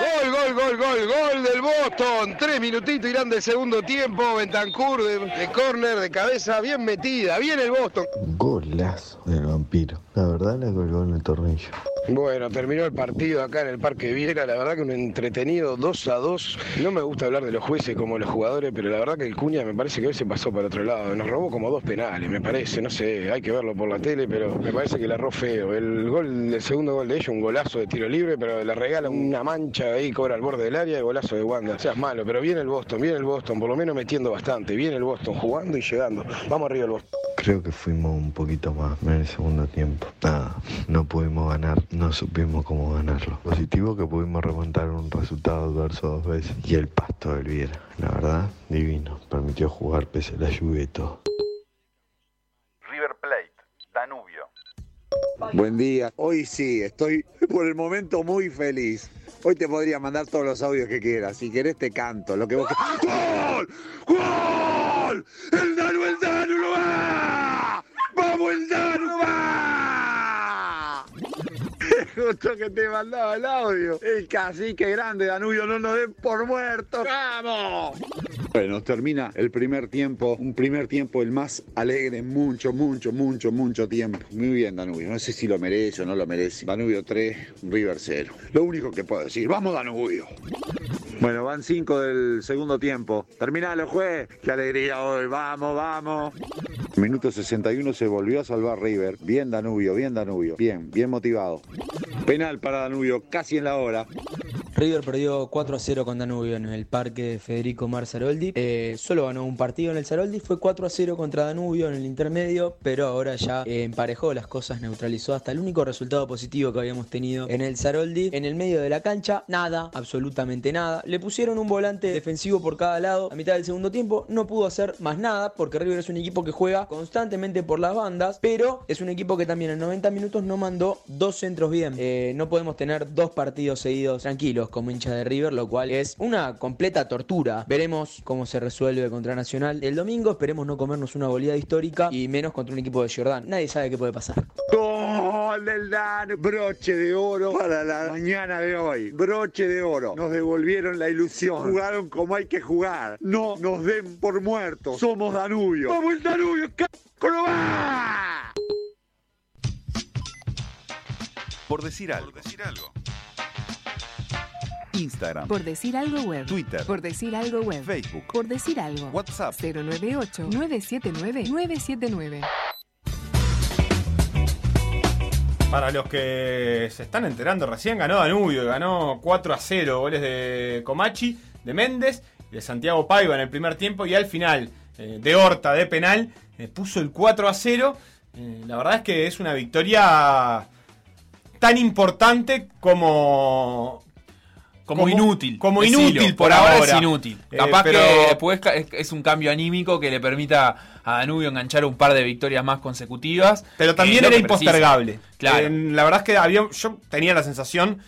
¡Bien! Gol, gol, gol, gol, gol del Boston. Tres minutitos irán del segundo tiempo. Bentancur de, de córner, de cabeza, bien metida. Bien el Boston. Golazo del vampiro. La verdad la colgó en el tornillo. Bueno, terminó el partido acá en el Parque Viera. La verdad que un entretenido 2 a 2. No me gusta hablar de los jueces como los jugadores, pero la verdad que el Cuña me parece que hoy se pasó para otro lado. Nos robó como dos penales, me parece. No sé, hay que verlo por la tele, pero me parece que la erró feo. El gol, el segundo gol de ellos, un golazo de tiro libre, pero le regala una mancha ahí, cobra al borde del área y golazo de Wanda. Seas malo, pero viene el Boston, viene el Boston, por lo menos metiendo bastante. Viene el Boston jugando y llegando. Vamos arriba el Boston. Creo que fuimos un poquito más en el segundo tiempo. Nada, no pudimos ganar, no supimos cómo ganarlo. Positivo que pudimos remontar un resultado adverso dos veces. Y el pasto del Viera, la verdad, divino. Permitió jugar pese a la lluvia y todo. River Plate, Danubio. Buen día. Hoy sí, estoy por el momento muy feliz. Hoy te podría mandar todos los audios que quieras. Si querés te canto, lo que vos ¡Gol! ¡Gol! ¡El Danu, el Danu! ¡Vamos, el Danu va! Justo que te mandaba el audio. El cacique grande, Danubio, no nos den por muertos. ¡Vamos! Bueno, termina el primer tiempo, un primer tiempo el más alegre mucho, mucho, mucho, mucho tiempo. Muy bien, Danubio. No sé si lo merece o no lo merece. Danubio 3, River 0. Lo único que puedo decir, ¡vamos, Danubio! Bueno, van 5 del segundo tiempo. Terminalo, juez. ¡Qué alegría hoy! ¡Vamos, vamos! Minuto 61 se volvió a salvar River. Bien, Danubio, bien, Danubio. Bien, bien motivado. Penal para Danubio, casi en la hora. River perdió 4 a 0 con Danubio en el parque Federico Marzaroldi. Eh, solo ganó un partido en el Saroldi, fue 4 a 0 contra Danubio en el intermedio, pero ahora ya eh, emparejó las cosas, neutralizó hasta el único resultado positivo que habíamos tenido en el Saroldi. En el medio de la cancha, nada, absolutamente nada. Le pusieron un volante defensivo por cada lado a mitad del segundo tiempo, no pudo hacer más nada porque River es un equipo que juega constantemente por las bandas, pero es un equipo que también en 90 minutos no mandó dos centros bien. Eh, no podemos tener dos partidos seguidos tranquilos como hincha de River, lo cual es una completa tortura. Veremos cómo se resuelve contra Nacional el domingo, esperemos no comernos una goleada histórica y menos contra un equipo de Jordán. Nadie sabe qué puede pasar. Gol del Dan, broche de oro para la mañana de hoy. Broche de oro. Nos devolvieron la ilusión. Jugaron como hay que jugar. No nos den por muertos. Somos Danubio. ¡Vamos el Danubio! ¡Carajo, no va! Por decir algo. Instagram. Por decir algo web. Twitter. Por decir algo web. Facebook. Por decir algo. WhatsApp. 098-979-979. Para los que se están enterando, recién ganó Danubio, ganó 4 a 0, goles de Comachi, de Méndez, de Santiago Paiva en el primer tiempo y al final eh, de Horta de penal eh, puso el 4 a 0. Eh, la verdad es que es una victoria tan importante como Como, inútil. como Decilo, inútil por, ahora. es inútil. Eh, Capaz pero- que después es, es un cambio anímico que le permita a Danubio enganchar un par de victorias más consecutivas. Pero también era precisa. impostergable. Claro. Eh, la verdad es que había, yo tenía la sensación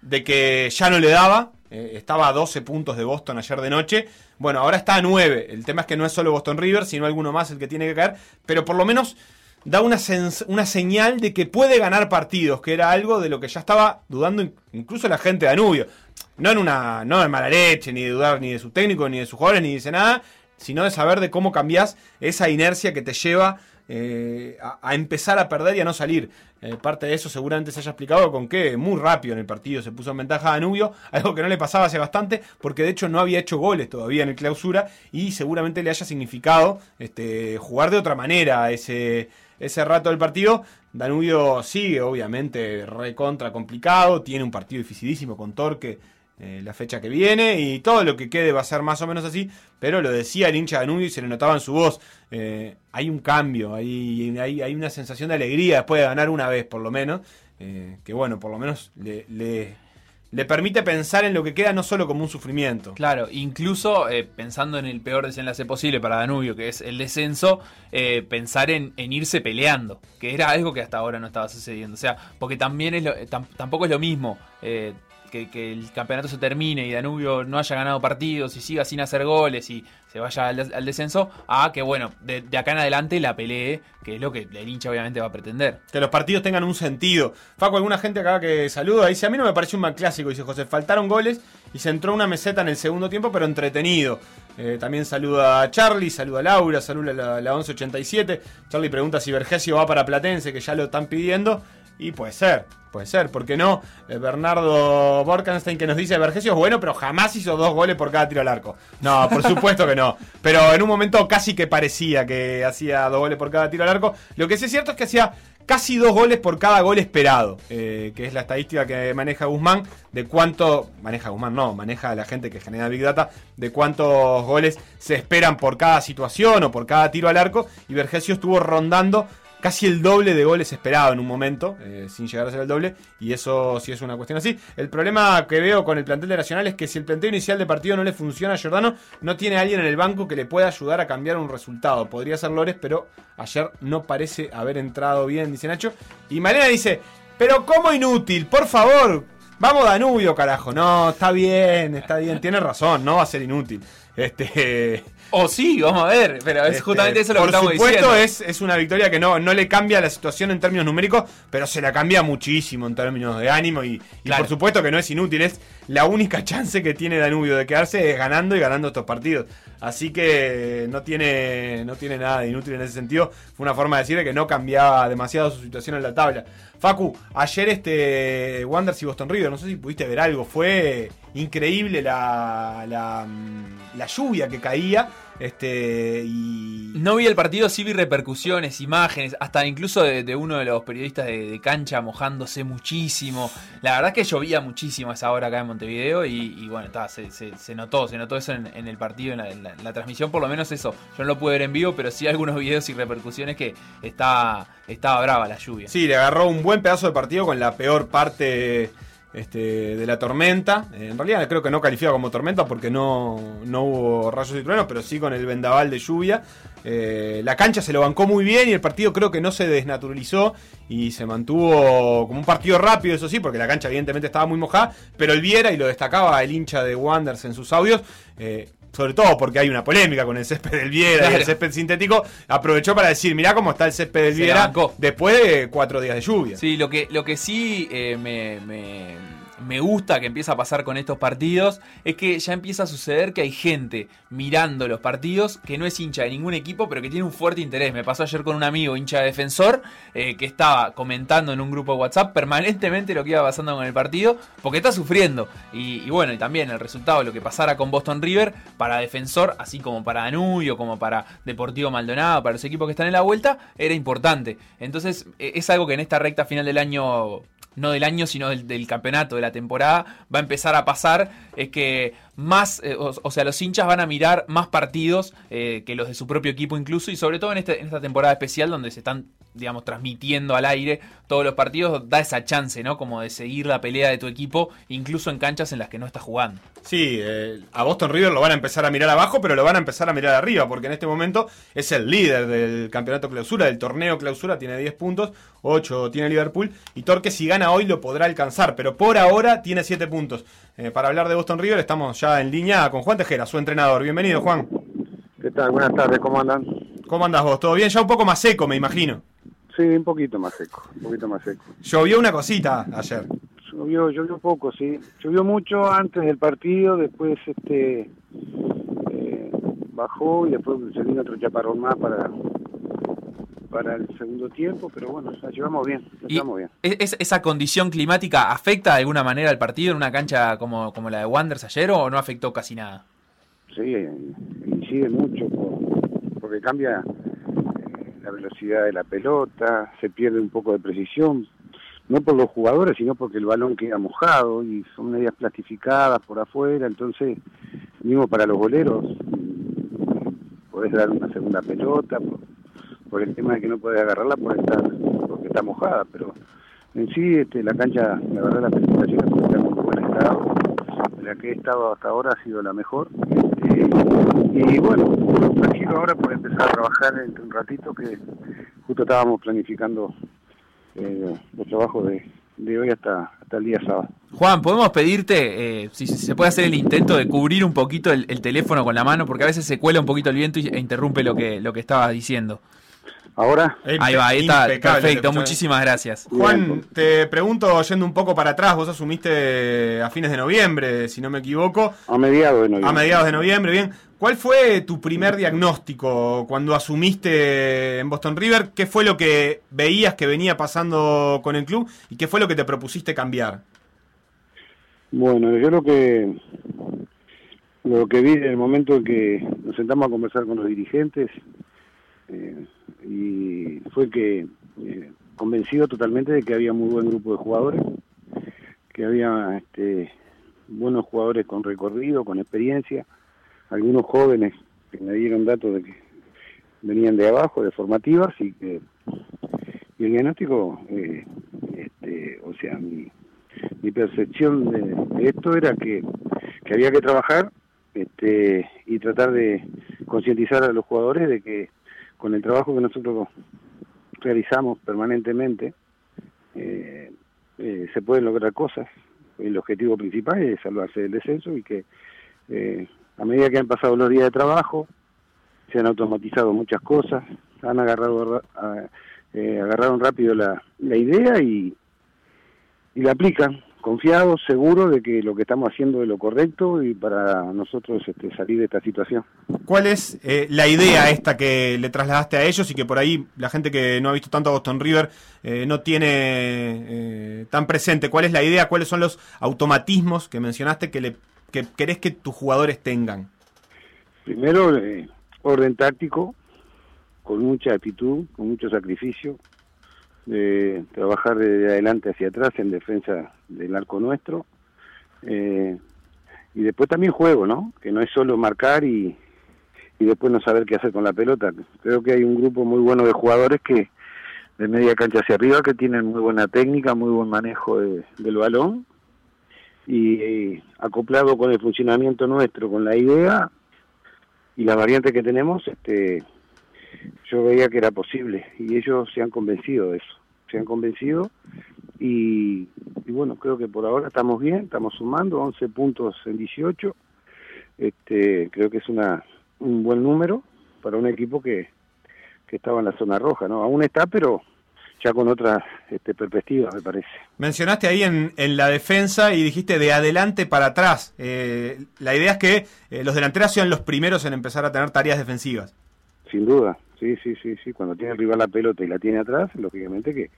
de que ya no le daba. eh, estaba a 12 puntos de Boston ayer de noche. Bueno, ahora está a 9. El tema es que no es solo Boston River, sino alguno más el que tiene que caer. Pero por lo menos da una, una señal de que puede ganar partidos, que era algo de lo que ya estaba dudando in- incluso la gente de Danubio. No en una no en mala leche, ni de dudar ni de su técnico, ni de sus jugadores, ni de nada, sino de saber de cómo cambiás esa inercia que te lleva eh, a, empezar a perder y a no salir. Eh, parte de eso seguramente se haya explicado con que muy rápido en el partido se puso en ventaja a Danubio, algo que no le pasaba hace bastante, porque de hecho no había hecho goles todavía en el clausura y seguramente le haya significado este, jugar de otra manera ese, ese rato del partido. Danubio sigue obviamente recontra complicado, tiene un partido dificilísimo con Torque eh, la fecha que viene y todo lo que quede va a ser más o menos así, pero lo decía el hincha Danubio y se le notaba en su voz. eh, hay un cambio, hay, hay, una sensación de alegría después de ganar una vez por lo menos, eh, que bueno, por lo menos le, permite pensar en lo que queda no solo como un sufrimiento. Claro, incluso pensando en el peor desenlace posible para Danubio, que es el descenso, pensar en, irse peleando, que era algo que hasta ahora no estaba sucediendo. O sea, porque también es lo- tam- tampoco es lo mismo que, que el campeonato se termine y Danubio no haya ganado partidos y siga sin hacer goles y se vaya al, des- al descenso, a que bueno, de, de acá en adelante la pelee, que es lo que el hincha obviamente va a pretender. Que los partidos tengan un sentido. Faco, alguna gente acá que saluda, dice, a mí no me pareció un mal clásico, dice José, faltaron goles y se entró una meseta en el segundo tiempo, pero entretenido. Eh, también saluda a Charlie, saluda a Laura, saluda a la, la 1187. Charlie pregunta si Vergesio va para Platense, que ya lo están pidiendo. Y puede ser, puede ser, ¿por qué no? Eh, Bernardo Borkenstein que nos dice, Vergesio es bueno, pero jamás hizo dos goles por cada tiro al arco. No, por supuesto que no. Pero en un momento casi que parecía que hacía dos goles por cada tiro al arco. Lo que sí es cierto es que hacía casi dos goles por cada gol esperado, eh, que es la estadística que maneja Guzmán, de cuánto, maneja Guzmán, no, maneja la gente que genera Big Data, de cuántos goles se esperan por cada situación o por cada tiro al arco, y Vergesio estuvo rondando casi el doble de goles esperado en un momento, eh, sin llegar a ser el doble, y eso sí es una cuestión así. El problema que veo con el plantel de Nacional es que si el planteo inicial de partido no le funciona a Giordano, no tiene alguien en el banco que le pueda ayudar a cambiar un resultado. Podría ser Lores, pero ayer no parece haber entrado bien, dice Nacho. Y Malena dice, pero ¿cómo inútil? Por favor, vamos Danubio, carajo. No, está bien, está bien, tiene razón, no va a ser inútil. Este... O sí, vamos a ver, pero es Este, justamente eso lo que Por estamos supuesto, diciendo. es, es una victoria que no, no le cambia la situación en términos numéricos, pero se la cambia muchísimo en términos de ánimo. Y, y Claro. por supuesto que no es inútil, es la única chance que tiene Danubio de quedarse es ganando y ganando estos partidos. Así que no tiene, no tiene nada de inútil en ese sentido. Fue una forma de decir que no cambiaba demasiado su situación en la tabla. Facu, ayer este Wanderers y Boston River, no sé si pudiste ver algo, fue increíble la, la, mm, la lluvia que caía. Este, y. No vi el partido, sí vi repercusiones, imágenes, hasta incluso de, de uno de los periodistas de, de cancha mojándose muchísimo. La verdad es que llovía muchísimo a esa hora acá en Montevideo y, y bueno, ta, se, se- se notó, se notó eso en, en el partido, en la, en la- en la transmisión, por lo menos eso. Yo no lo pude ver en vivo, pero sí algunos videos y repercusiones que estaba, estaba brava la lluvia. Sí, le agarró un buen pedazo de partido con la peor parte este, de la tormenta. Eh, En realidad creo que no califica como tormenta porque no, no hubo rayos y truenos, pero sí con el vendaval de lluvia. Eh, la cancha se lo bancó muy bien y el partido creo que no se desnaturalizó y se mantuvo como un partido rápido, eso sí, porque la cancha evidentemente estaba muy mojada, pero el Viera, y lo destacaba el hincha de Wanderers en sus audios, eh, sobre todo porque hay una polémica con el césped del Viera y el césped sintético, aprovechó para decir, mirá cómo está el césped del Se Viera después de cuatro días de lluvia. Sí, lo que, lo que sí eh, me, me- me gusta que empieza a pasar con estos partidos es que ya empieza a suceder que hay gente mirando los partidos que no es hincha de ningún equipo, pero que tiene un fuerte interés. Me pasó ayer con un amigo hincha de defensor eh, que estaba comentando en un grupo de WhatsApp permanentemente lo que iba pasando con el partido, porque está sufriendo. Y, y bueno, y también el resultado, lo que pasara con Boston River, para defensor, así como para Danubio, como para Deportivo Maldonado, para los equipos que están en la vuelta, era importante. Entonces, eh, es algo que en esta recta final del año no del año, sino del, del campeonato, de la temporada, va a empezar a pasar, es que más, eh, o, sea, los hinchas van a mirar más partidos eh, que los de su propio equipo incluso, y sobre todo en, este- en esta temporada especial donde se están, digamos, transmitiendo al aire todos los partidos, da esa chance, ¿no? Como de seguir la pelea de tu equipo, incluso en canchas en las que no estás jugando. Sí, eh, a Boston River lo van a empezar a mirar abajo, pero lo van a empezar a mirar arriba, porque en este momento es el líder del campeonato clausura, del torneo clausura, tiene 10 puntos, 8 tiene Liverpool, y Torque si gana hoy lo podrá alcanzar, pero por ahora tiene 7 puntos. Eh, para hablar de Boston River estamos ya en línea con Juan Tejera, su entrenador. Bienvenido, Juan. ¿Qué tal? Buenas tardes, ¿cómo andan? ¿Cómo andas vos? ¿Todo bien? Ya un poco más seco, me imagino. Sí, un poquito más seco, un poquito más seco. Llovió una cosita ayer. Llovió, llovió poco, sí. Llovió mucho antes del partido, después este eh, bajó y después se vino otro chaparrón más para para el segundo tiempo, pero bueno, la llevamos bien, la llevamos bien. ¿es- es- ¿Esa condición climática afecta de alguna manera al partido en una cancha como, como la de Wanderers ayer o no afectó casi nada? Sí, eh, incide mucho por- porque cambia eh, la velocidad de la pelota, se pierde un poco de precisión, no por los jugadores, sino porque el balón queda mojado y son medias plastificadas por afuera, entonces, mismo para los boleros, mm, podés dar una segunda pelota, por, el tema de que no podés agarrarla por estar, porque está mojada, pero en sí este, la cancha, la verdad, la presentación está en muy buen estado, la que he estado hasta ahora ha sido la mejor. Este, y bueno, tranquilo ahora por empezar a trabajar entre un ratito que justo estábamos planificando eh, los trabajos de, de hoy hasta, hasta el día sábado. Juan, ¿podemos pedirte eh, si se puede hacer el intento de cubrir un poquito el, el teléfono con la mano? Porque a veces se cuela un poquito el viento y, e interrumpe lo que, lo que estaba diciendo. Ahora. Ahí va, ahí está. Perfecto, muchísimas gracias. Juan, te pregunto, yendo un poco para atrás, vos asumiste a fines de noviembre, si no me equivoco. A mediados de noviembre. A mediados de noviembre, bien. ¿Cuál fue tu primer diagnóstico cuando asumiste en Boston River? ¿Qué fue lo que veías que venía pasando con el club y qué fue lo que te propusiste cambiar? Bueno, yo lo que lo que vi en el momento en que nos sentamos a conversar con los dirigentes eh, y fue que eh, convencido totalmente de que había muy buen grupo de jugadores, que había este, buenos jugadores con recorrido, con experiencia, algunos jóvenes que me dieron datos de que venían de abajo, de formativas y que y el diagnóstico, eh, este, o sea, mi, mi percepción de, de esto era que, que había que trabajar este, y tratar de concientizar a los jugadores de que con el trabajo que nosotros realizamos permanentemente eh, eh, se pueden lograr cosas. El objetivo principal es salvarse del descenso y que eh, a medida que han pasado los días de trabajo se han automatizado muchas cosas, han agarrado eh, agarraron rápido la, la idea y, y la aplican, confiados, seguros de que lo que estamos haciendo es lo correcto y para nosotros este, salir de esta situación. ¿Cuál es eh, la idea esta que le trasladaste a ellos y que por ahí la gente que no ha visto tanto a Boston River eh, no tiene eh, tan presente? ¿Cuál es la idea? ¿Cuáles son los automatismos que mencionaste que, le, que querés que tus jugadores tengan? Primero, eh, orden táctico, con mucha actitud, con mucho sacrificio, de trabajar de adelante hacia atrás en defensa del arco nuestro. Eh, y después también juego, ¿no? Que no es solo marcar y, y después no saber qué hacer con la pelota. Creo que hay un grupo muy bueno de jugadores que de media cancha hacia arriba que tienen muy buena técnica, muy buen manejo de- del balón y, eh, acoplado con el funcionamiento nuestro, con la idea y la variante que tenemos, este, yo veía que era posible y ellos se han convencido de eso, se han convencido y, bueno, creo que por ahora estamos bien, estamos sumando 11 puntos en 18, este, creo que es una un buen número para un equipo que, que estaba en la zona roja, ¿no? Aún está, pero ya con otra este, perspectiva, me parece. Mencionaste ahí en, en la defensa y dijiste de adelante para atrás. Eh, la idea es que eh, los delanteros sean los primeros en empezar a tener tareas defensivas. Sin duda, sí, sí, sí, sí. Cuando tiene el rival la pelota y la tiene atrás, lógicamente que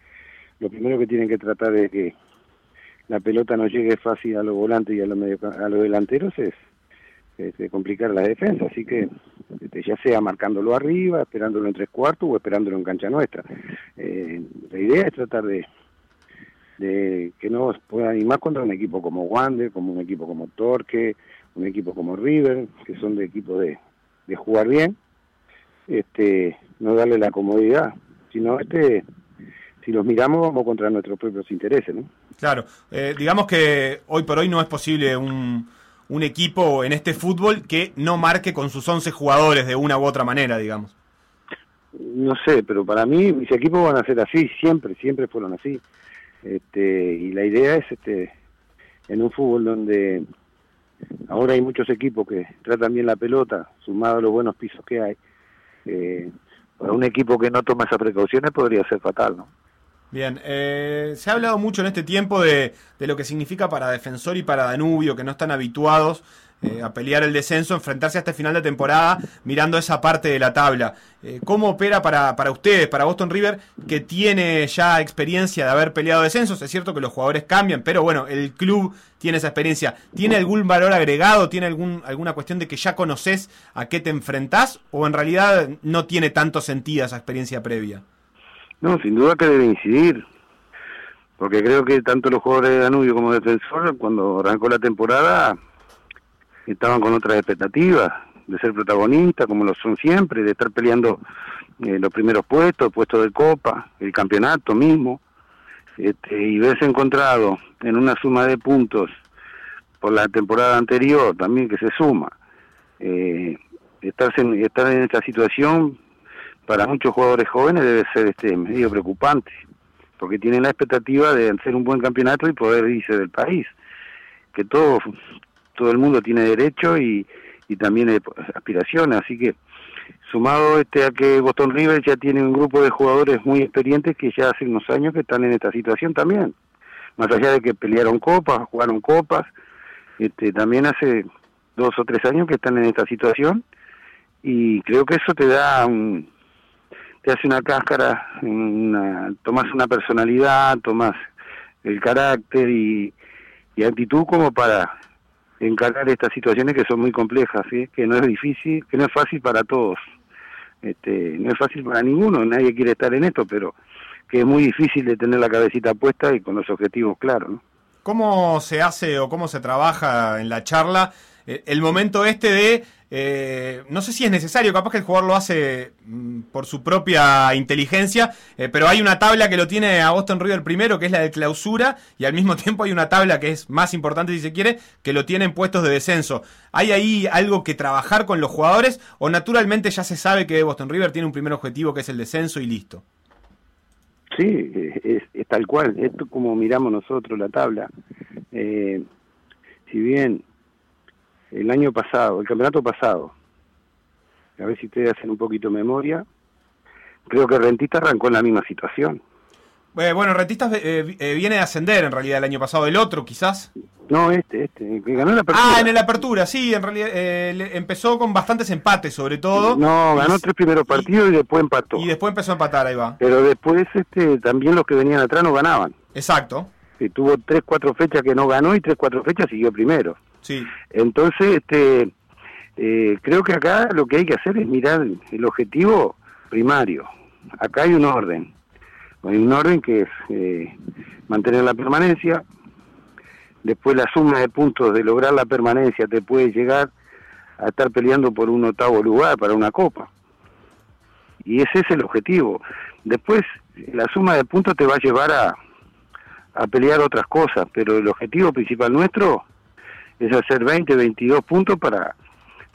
lo primero que tienen que tratar es que la pelota no llegue fácil a los volantes y a los, medio- a los delanteros es complicar la defensa. Así que este, ya sea marcándolo arriba, esperándolo en tres cuartos o esperándolo en cancha nuestra. Eh, la idea es tratar de, de que no puedan ir más contra un equipo como Wander, como un equipo como Torque, un equipo como River, que son de equipos de, de jugar bien este no darle la comodidad, sino este si los miramos vamos contra nuestros propios intereses, ¿no? Claro, eh, digamos que hoy por hoy no es posible un, un equipo en este fútbol que no marque con sus 11 jugadores de una u otra manera, digamos. No sé, pero para mí mis equipos van a ser así, siempre, siempre fueron así. Este, y la idea es este en un fútbol donde ahora hay muchos equipos que tratan bien la pelota, sumado a los buenos pisos que hay. Eh, para un equipo que no toma esas precauciones podría ser fatal, ¿no? Bien, eh, se ha hablado mucho en este tiempo de, de lo que significa para Defensor y para Danubio, que no están habituados eh, a pelear el descenso, enfrentarse a este final de temporada mirando esa parte de la tabla. Eh, ¿Cómo opera para, para ustedes, para Boston River, que tiene ya experiencia de haber peleado descensos? Es cierto que los jugadores cambian, pero bueno, el club tiene esa experiencia. ¿Tiene algún valor agregado? ¿Tiene algún, alguna cuestión de que ya conoces a qué te enfrentás? ¿O en realidad no tiene tanto sentido esa experiencia previa? No, sin duda que debe incidir, porque creo que tanto los jugadores de Danubio como Defensor, cuando arrancó la temporada, estaban con otras expectativas, de ser protagonistas, como lo son siempre, de estar peleando eh, los primeros puestos, puestos de copa, el campeonato mismo, este, y verse encontrado en una suma de puntos por la temporada anterior, también que se suma. Eh, estarse en- estar en esta situación para muchos jugadores jóvenes debe ser este medio preocupante, porque tienen la expectativa de hacer un buen campeonato y poder irse del país, que todo todo el mundo tiene derecho y, y también aspiraciones, así que sumado este a que Boston River ya tiene un grupo de jugadores muy experientes que ya hace unos años que están en esta situación también, más allá de que pelearon copas, jugaron copas, este también hace dos o tres años que están en esta situación y creo que eso te da un, te hace una cáscara, una, tomas una personalidad, tomas el carácter y, y actitud como para encarar estas situaciones que son muy complejas, que no es difícil, que no es fácil para todos. Este, no es fácil para ninguno, nadie quiere estar en esto, pero que es muy difícil de tener la cabecita puesta y con los objetivos claros. ¿Cómo se hace o cómo se trabaja en la charla eh, el momento este de, eh, no sé si es necesario, capaz que el jugador lo hace mm, por su propia inteligencia, eh, pero hay una tabla que lo tiene a Boston River primero, que es la de clausura, y al mismo tiempo hay una tabla que es más importante si se quiere, que lo tiene en puestos de descenso. ¿Hay ahí algo que trabajar con los jugadores o naturalmente ya se sabe que Boston River tiene un primer objetivo que es el descenso y listo? Sí, es, es tal cual. Esto como miramos nosotros la tabla. Eh, si bien el año pasado, el campeonato pasado, a ver si ustedes hacen un poquito memoria, creo que Rentista arrancó en la misma situación. Eh, bueno, Rentistas eh, eh, viene de ascender en realidad el año pasado, el otro quizás. No, este, este, que ganó la apertura. Ah, en la apertura, sí, en realidad eh, empezó con bastantes empates sobre todo. No, ganó Y- tres primeros partidos y, después empató. Y después empezó a empatar, ahí va. Pero después este, también los que venían atrás no ganaban. Exacto. Que tuvo tres, cuatro fechas que no ganó y tres, cuatro fechas siguió primero. Sí. Entonces, este, Eh, creo que acá lo que hay que hacer es mirar el objetivo primario. Acá hay un orden. Hay un orden que es eh, mantener la permanencia. Después la suma de puntos de lograr la permanencia te puede llegar a estar peleando por un octavo lugar para una copa. Y ese es el objetivo. Después la suma de puntos te va a llevar a, a pelear otras cosas, pero el objetivo principal nuestro es hacer 20, 22 puntos para,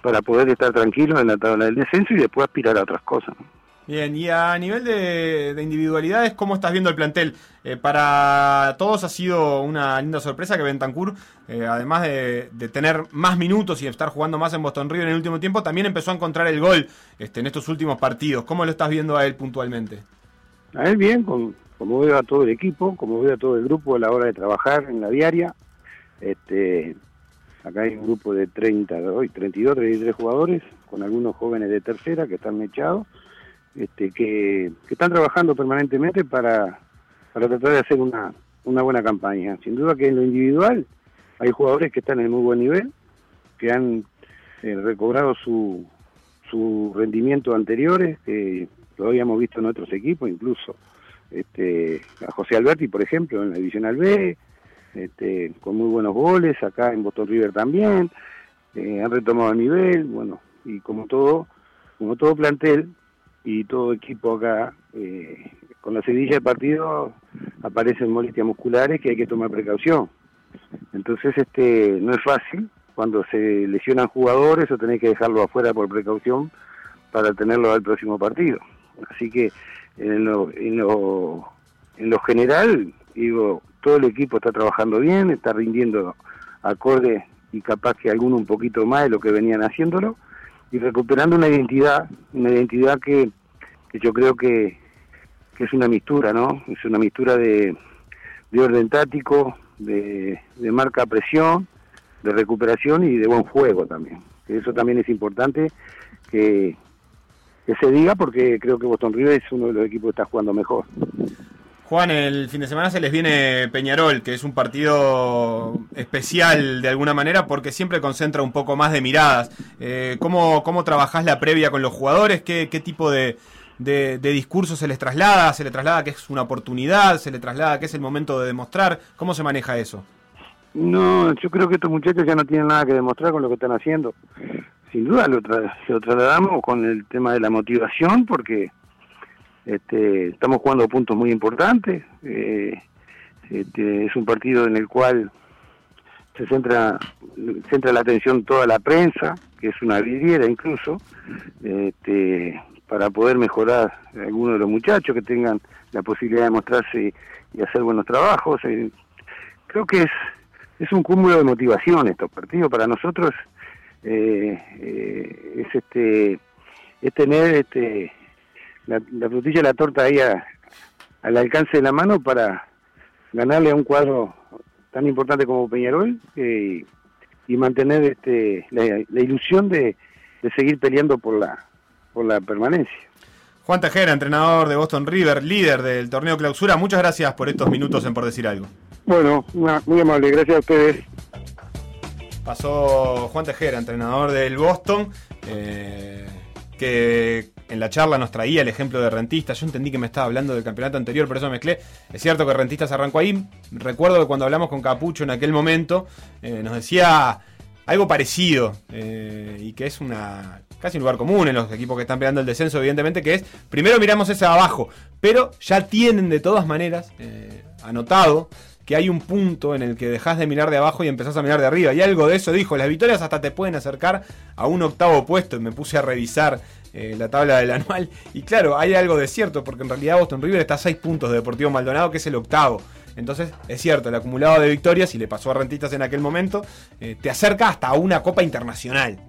para poder estar tranquilos en la tabla del descenso y después aspirar a otras cosas. Bien, y a nivel de, de individualidades, ¿cómo estás viendo el plantel? Eh, para todos ha sido una linda sorpresa que Bentancur, eh, además de, de tener más minutos y estar jugando más en Boston River en el último tiempo, también empezó a encontrar el gol este, en estos últimos partidos. ¿Cómo lo estás viendo a él puntualmente? A él bien, con- como veo a todo el equipo, como veo a todo el grupo a la hora de trabajar en la diaria. Este, acá hay un grupo de 30, hoy 32, 33 jugadores, con algunos jóvenes de tercera que están mechados, este, que, que están trabajando permanentemente para, para tratar de hacer una, una buena campaña. Sin duda que en lo individual hay jugadores que están en muy buen nivel, que han eh, recobrado su, su rendimiento anteriores, que lo habíamos visto en otros equipos, incluso este, a José Alberti, por ejemplo, en la Divisional B, este, con muy buenos goles, acá en Boston River también, eh, han retomado el nivel, bueno, y como todo, como todo plantel y todo equipo acá, eh, con la sedilla de partido aparecen molestias musculares que hay que tomar precaución. Entonces, este, no es fácil cuando se lesionan jugadores o tenés que dejarlo afuera por precaución para tenerlo al próximo partido. Así que en lo, en lo, en lo general, digo, todo el equipo está trabajando bien, está rindiendo acorde y capaz que alguno un poquito más de lo que venían haciéndolo y recuperando una identidad, una identidad que, que yo creo que, es una mistura, ¿no? Es una mistura de, de orden táctico, de, de marca presión, de recuperación y de buen juego también. Eso también es importante que, que se diga porque creo que Boston River es uno de los equipos que está jugando mejor. Juan, el fin de semana se les viene Peñarol, que es un partido especial de alguna manera porque siempre concentra un poco más de miradas. Eh, ¿cómo, ¿Cómo trabajás la previa con los jugadores? ¿Qué, qué tipo de, de, discurso se les traslada? ¿Se les traslada que es una oportunidad? ¿Se les traslada que es el momento de demostrar? ¿Cómo se maneja eso? No, yo creo que estos muchachos ya no tienen nada que demostrar con lo que están haciendo. Sin duda lo, tra- lo trasladamos con el tema de la motivación porque este, estamos jugando puntos muy importantes. eh, este, es un partido en el cual se centra, centra la atención toda la prensa, que es una vidriera incluso, este, para poder mejorar a algunos de los muchachos que tengan la posibilidad de mostrarse y hacer buenos trabajos. eh, creo que es, es un cúmulo de motivación estos partidos. Para nosotros eh, eh, es este es tener este la, la frutilla de la torta ahí a- al alcance de la mano para ganarle a un cuadro tan importante como Peñarol eh, y mantener este la, la ilusión de, de seguir peleando por la por la permanencia. Juan Tejera, entrenador de Boston River, líder del torneo clausura, muchas gracias por estos minutos en Por Decir Algo. Bueno, una- muy amable, gracias a ustedes. Pasó Juan Tejera, entrenador del Boston, eh, que en la charla nos traía el ejemplo de Rentistas. Yo entendí que me estaba hablando del campeonato anterior, por eso me mezclé. Es cierto que Rentistas arrancó ahí. Recuerdo que cuando hablamos con Capucho en aquel momento, eh, nos decía algo parecido eh, y que es una casi un lugar común en los equipos que están peleando el descenso, evidentemente, que es primero miramos ese abajo, pero ya tienen de todas maneras eh, anotado que hay un punto en el que dejas de mirar de abajo y empezás a mirar de arriba. Y algo de eso dijo, las victorias hasta te pueden acercar a un octavo puesto. Y me puse a revisar eh, la tabla del anual. Y claro, hay algo de cierto, porque en realidad Boston River está a 6 puntos de Deportivo Maldonado, que es el octavo. Entonces, es cierto, el acumulado de victorias, y le pasó a Rentistas en aquel momento, eh, te acerca hasta una Copa Internacional.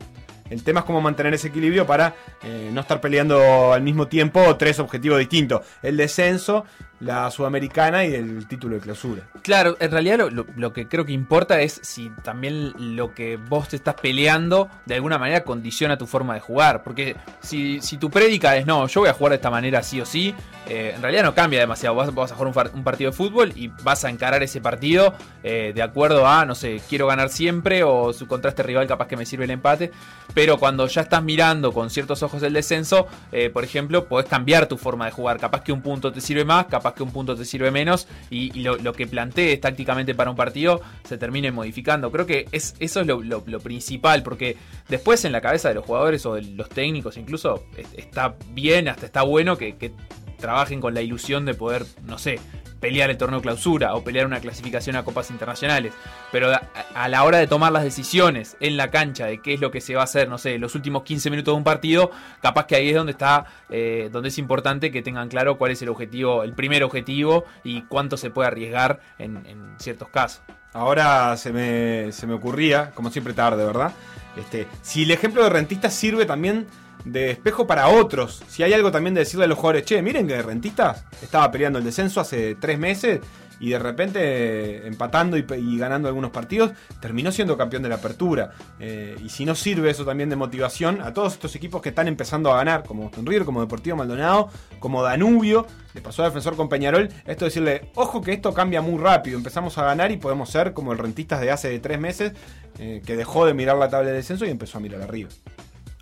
El tema es cómo mantener ese equilibrio para eh, no estar peleando al mismo tiempo tres objetivos distintos. El descenso la Sudamericana y el título de clausura. Claro, en realidad lo, que creo que importa es si también lo que vos te estás peleando de alguna manera condiciona tu forma de jugar. Porque si, si tu prédica es no, yo voy a jugar de esta manera sí o sí, eh, en realidad no cambia demasiado. Vas, vas a jugar un, partido de fútbol y vas a encarar ese partido eh, de acuerdo a, no sé, quiero ganar siempre o su contra este rival capaz que me sirve el empate. Pero cuando ya estás mirando con ciertos ojos el descenso, eh, por ejemplo, podés cambiar tu forma de jugar. Capaz que un punto te sirve más, capaz que un punto te sirve menos y, lo, que plantees tácticamente para un partido se termine modificando. Creo que es, eso es lo, principal, porque después en la cabeza de los jugadores o de los técnicos incluso es- está bien, hasta está bueno que trabajen con la ilusión de poder, no sé, pelear el torneo clausura o pelear una clasificación a copas internacionales. Pero a, la hora de tomar las decisiones en la cancha de qué es lo que se va a hacer, no sé, los últimos 15 minutos de un partido, capaz que ahí es donde está, eh, donde es importante que tengan claro cuál es el objetivo, el primer objetivo y cuánto se puede arriesgar en, en ciertos casos. Ahora se me, se me ocurría, como siempre tarde, ¿verdad? Este, si el ejemplo de rentistas sirve también de espejo para otros, si hay algo también de decirle a los jugadores, che, miren que rentistas estaba peleando el descenso hace tres meses y de repente eh, empatando y, ganando algunos partidos, terminó siendo campeón de la apertura. Eh, y si no sirve eso también de motivación a todos estos equipos que están empezando a ganar, como Boston River, como Deportivo Maldonado, como Danubio, le pasó a Defensor con Peñarol, esto de decirle, ojo que esto cambia muy rápido, empezamos a ganar y podemos ser como el rentistas de hace tres meses, eh, que dejó de mirar la tabla de descenso y empezó a mirar arriba.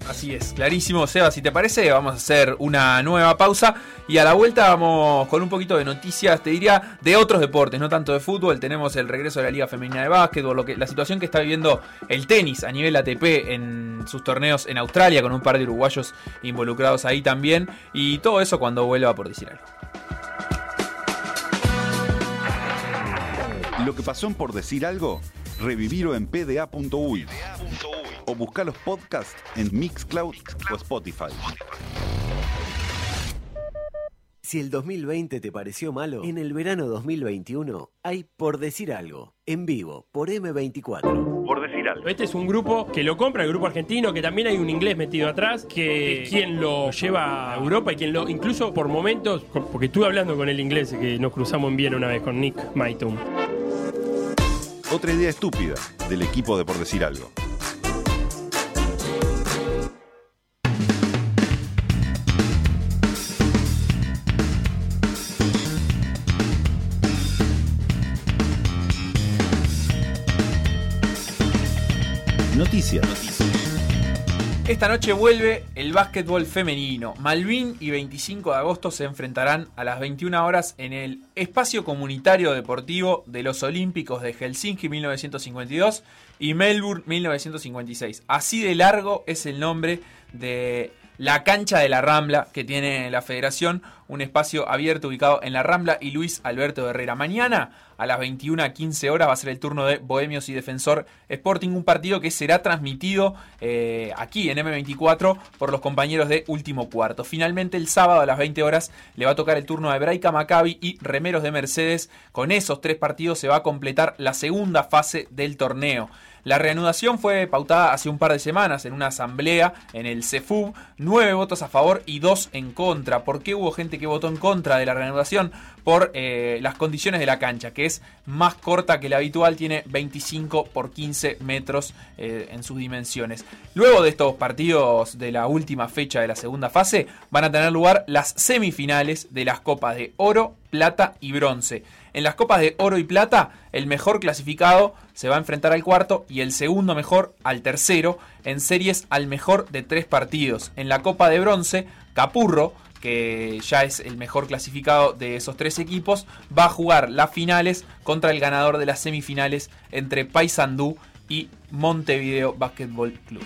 Así es, clarísimo, Seba, si te parece, vamos a hacer una nueva pausa y a la vuelta vamos con un poquito de noticias, te diría, de otros deportes, no tanto de fútbol. Tenemos el regreso de la Liga Femenina de Básquetbol, lo que, la situación que está viviendo el tenis a nivel ATP en sus torneos en Australia, con un par de uruguayos involucrados ahí también, y todo eso cuando vuelva por decir algo. Lo que pasó en por decir algo, revivirlo en pda.uy o buscar los podcasts en Mixcloud o Spotify. Si el 2020 te pareció malo, en el verano 2021 hay Por Decir Algo, en vivo, por M24. Por decir algo. Este es un grupo que lo compra, el grupo argentino, que también hay un inglés metido atrás, que es quien lo lleva a Europa y quien lo, incluso por momentos, porque estuve hablando con el inglés, que nos cruzamos en Viena una vez con Nick Maitum. Otra idea estúpida del equipo de por decir algo. Noticias. Esta noche vuelve el básquetbol femenino. Malvin y 25 de agosto se enfrentarán a las 21 horas en el Espacio Comunitario Deportivo de los Olímpicos de Helsinki 1952 y Melbourne 1956. Así de largo es el nombre de la cancha de la Rambla que tiene la federación, un espacio abierto ubicado en la Rambla y Luis Alberto Herrera. Mañana a las 21 a 15 horas va a ser el turno de Bohemios y Defensor Sporting, un partido que será transmitido eh, aquí en M24 por los compañeros de Último Cuarto. Finalmente el sábado a las 20 horas le va a tocar el turno a Hebraica Maccabi y Remeros de Mercedes. Con esos tres partidos se va a completar la segunda fase del torneo. La reanudación fue pautada hace un par de semanas en una asamblea en el CEFUB. Nueve votos a favor y dos en contra. ¿Por qué hubo gente que votó en contra de la reanudación? Por eh, las condiciones de la cancha, que es más corta que la habitual, tiene 25 por 15 metros eh, en sus dimensiones. Luego de estos partidos de la última fecha de la segunda fase, van a tener lugar las semifinales de las copas de oro, plata y bronce. En las copas de oro y plata, el mejor clasificado se va a enfrentar al cuarto y el segundo mejor al tercero, en series al mejor de tres partidos. En la copa de bronce, Capurro, que ya es el mejor clasificado de esos tres equipos, va a jugar las finales contra el ganador de las semifinales entre Paysandú y Montevideo Basketball Club.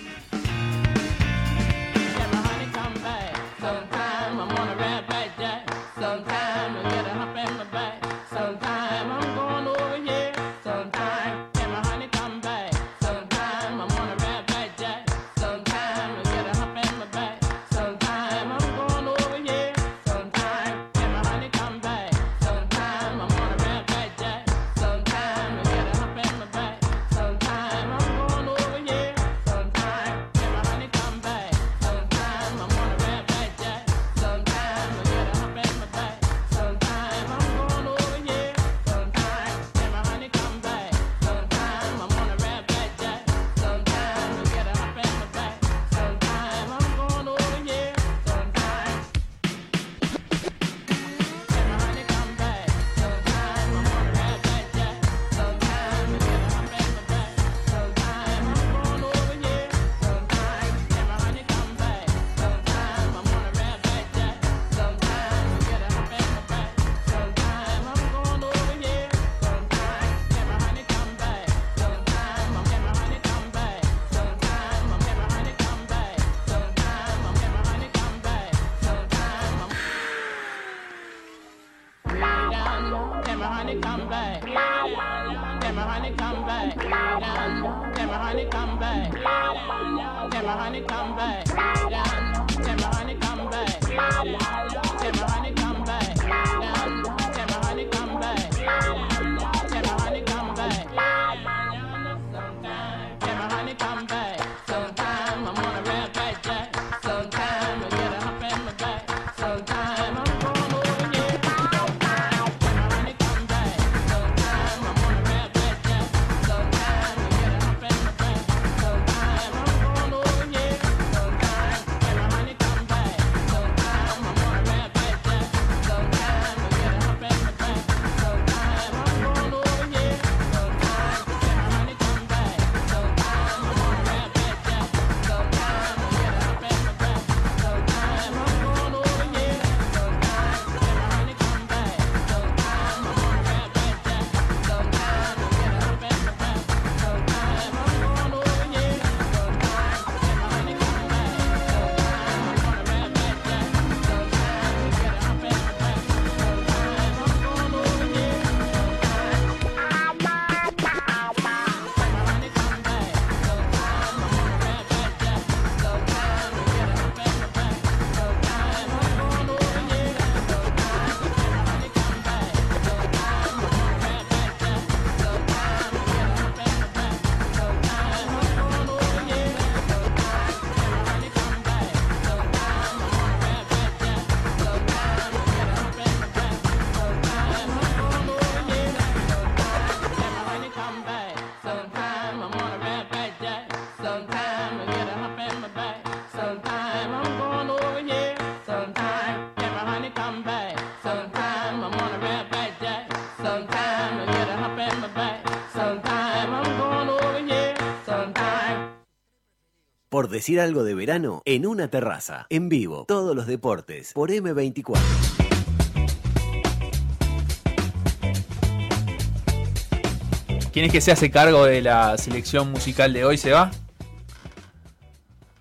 Decir algo de verano, en una terraza, en vivo, todos los deportes, por M24. ¿Quién es que se hace cargo de la selección musical de hoy? ¿Se va?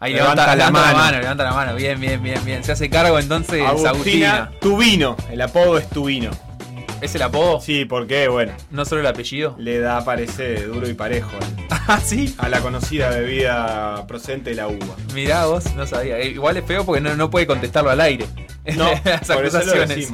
Ahí Levanta levanta, la levanta la, mano. mano. levanta la mano. Bien, bien, bien, bien. Se hace cargo entonces Agustina Agustina. Tubino. El apodo es Tubino. ¿Es el apodo? Sí, porque, bueno. ¿No solo el apellido? Le da, parece, duro y parejo. ¿Ah, sí? A la conocida bebida procedente de la uva. Mirá vos, no sabía. Eh, Igual es feo porque no, no puede contestarlo al aire. No, Las por eso lo acusaciones.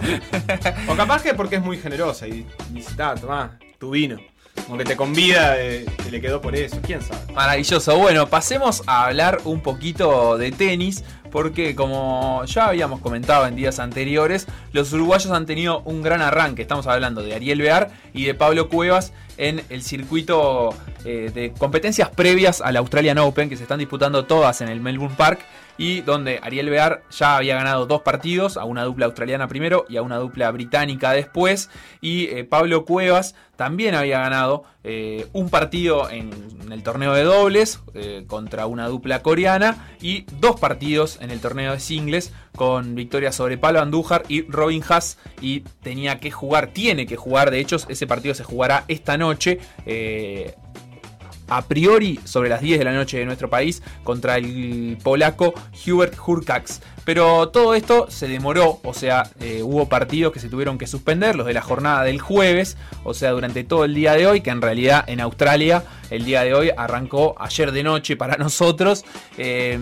O capaz que porque es muy generosa y dice, "Ta, tomá, tu vino. Como que te convida, eh, te le quedó por eso. ¿Quién sabe? Maravilloso. Bueno, pasemos a hablar un poquito de tenis, porque como ya habíamos comentado en días anteriores, los uruguayos han tenido un gran arranque. Estamos hablando de Ariel Bear y de Pablo Cuevas en el circuito eh, de competencias previas al Australian Open, que se están disputando todas en el Melbourne Park. Y donde Ariel Bear ya había ganado dos partidos, a una dupla australiana primero y a una dupla británica después. Y eh, Pablo Cuevas también había ganado eh, un partido en, el torneo de dobles eh, contra una dupla coreana y dos partidos en el torneo de singles con victoria sobre Pablo Andújar y Robin Haas y tenía que jugar, tiene que jugar, de hecho ese partido se jugará esta noche. A priori sobre las 10 de la noche de nuestro país contra el polaco Hubert Hurkacz. Pero todo esto se demoró, o sea, eh, hubo partidos que se tuvieron que suspender, los de la jornada del jueves, o sea, durante todo el día de hoy, que en realidad en Australia el día de hoy arrancó ayer de noche para nosotros. Eh,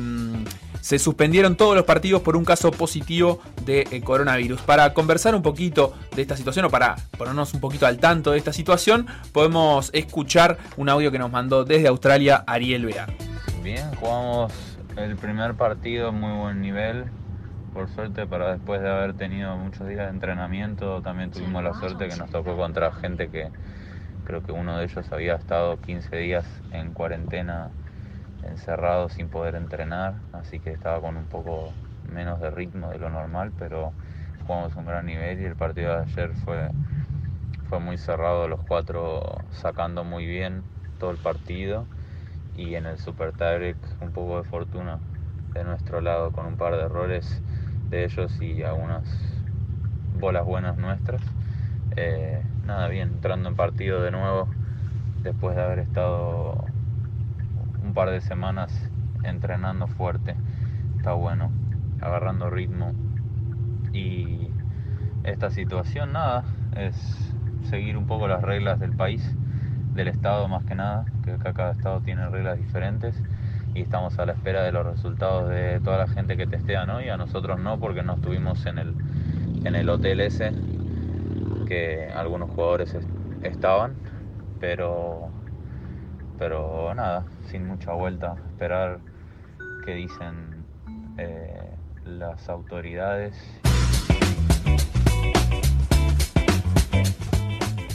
se suspendieron todos los partidos por un caso positivo de eh, coronavirus. Para conversar un poquito de esta situación o para ponernos un poquito al tanto de esta situación, podemos escuchar un audio que nos mandó desde Australia Ariel Bear. Bien, jugamos el primer partido en muy buen nivel. Por suerte, para después de haber tenido muchos días de entrenamiento, también tuvimos la suerte que nos tocó contra gente que creo que uno de ellos había estado 15 días en cuarentena encerrado sin poder entrenar, así que estaba con un poco menos de ritmo de lo normal, pero jugamos un gran nivel y el partido de ayer fue, fue muy cerrado, los cuatro sacando muy bien todo el partido y en el Super Tiebreak un poco de fortuna de nuestro lado con un par de errores de ellos y algunas bolas buenas nuestras. Eh, nada, bien, entrando en partido de nuevo después de haber estado un par de semanas entrenando fuerte. Está bueno, agarrando ritmo. Y esta situación, nada, es seguir un poco las reglas del país. del estado más que nada, que acá cada estado tiene reglas diferentes y estamos a la espera de los resultados de toda la gente que testea, ¿no? Y a nosotros no, porque no estuvimos en el, en el hotel ese, que algunos jugadores es- estaban, pero, pero nada, sin mucha vuelta, esperar qué dicen eh, las autoridades.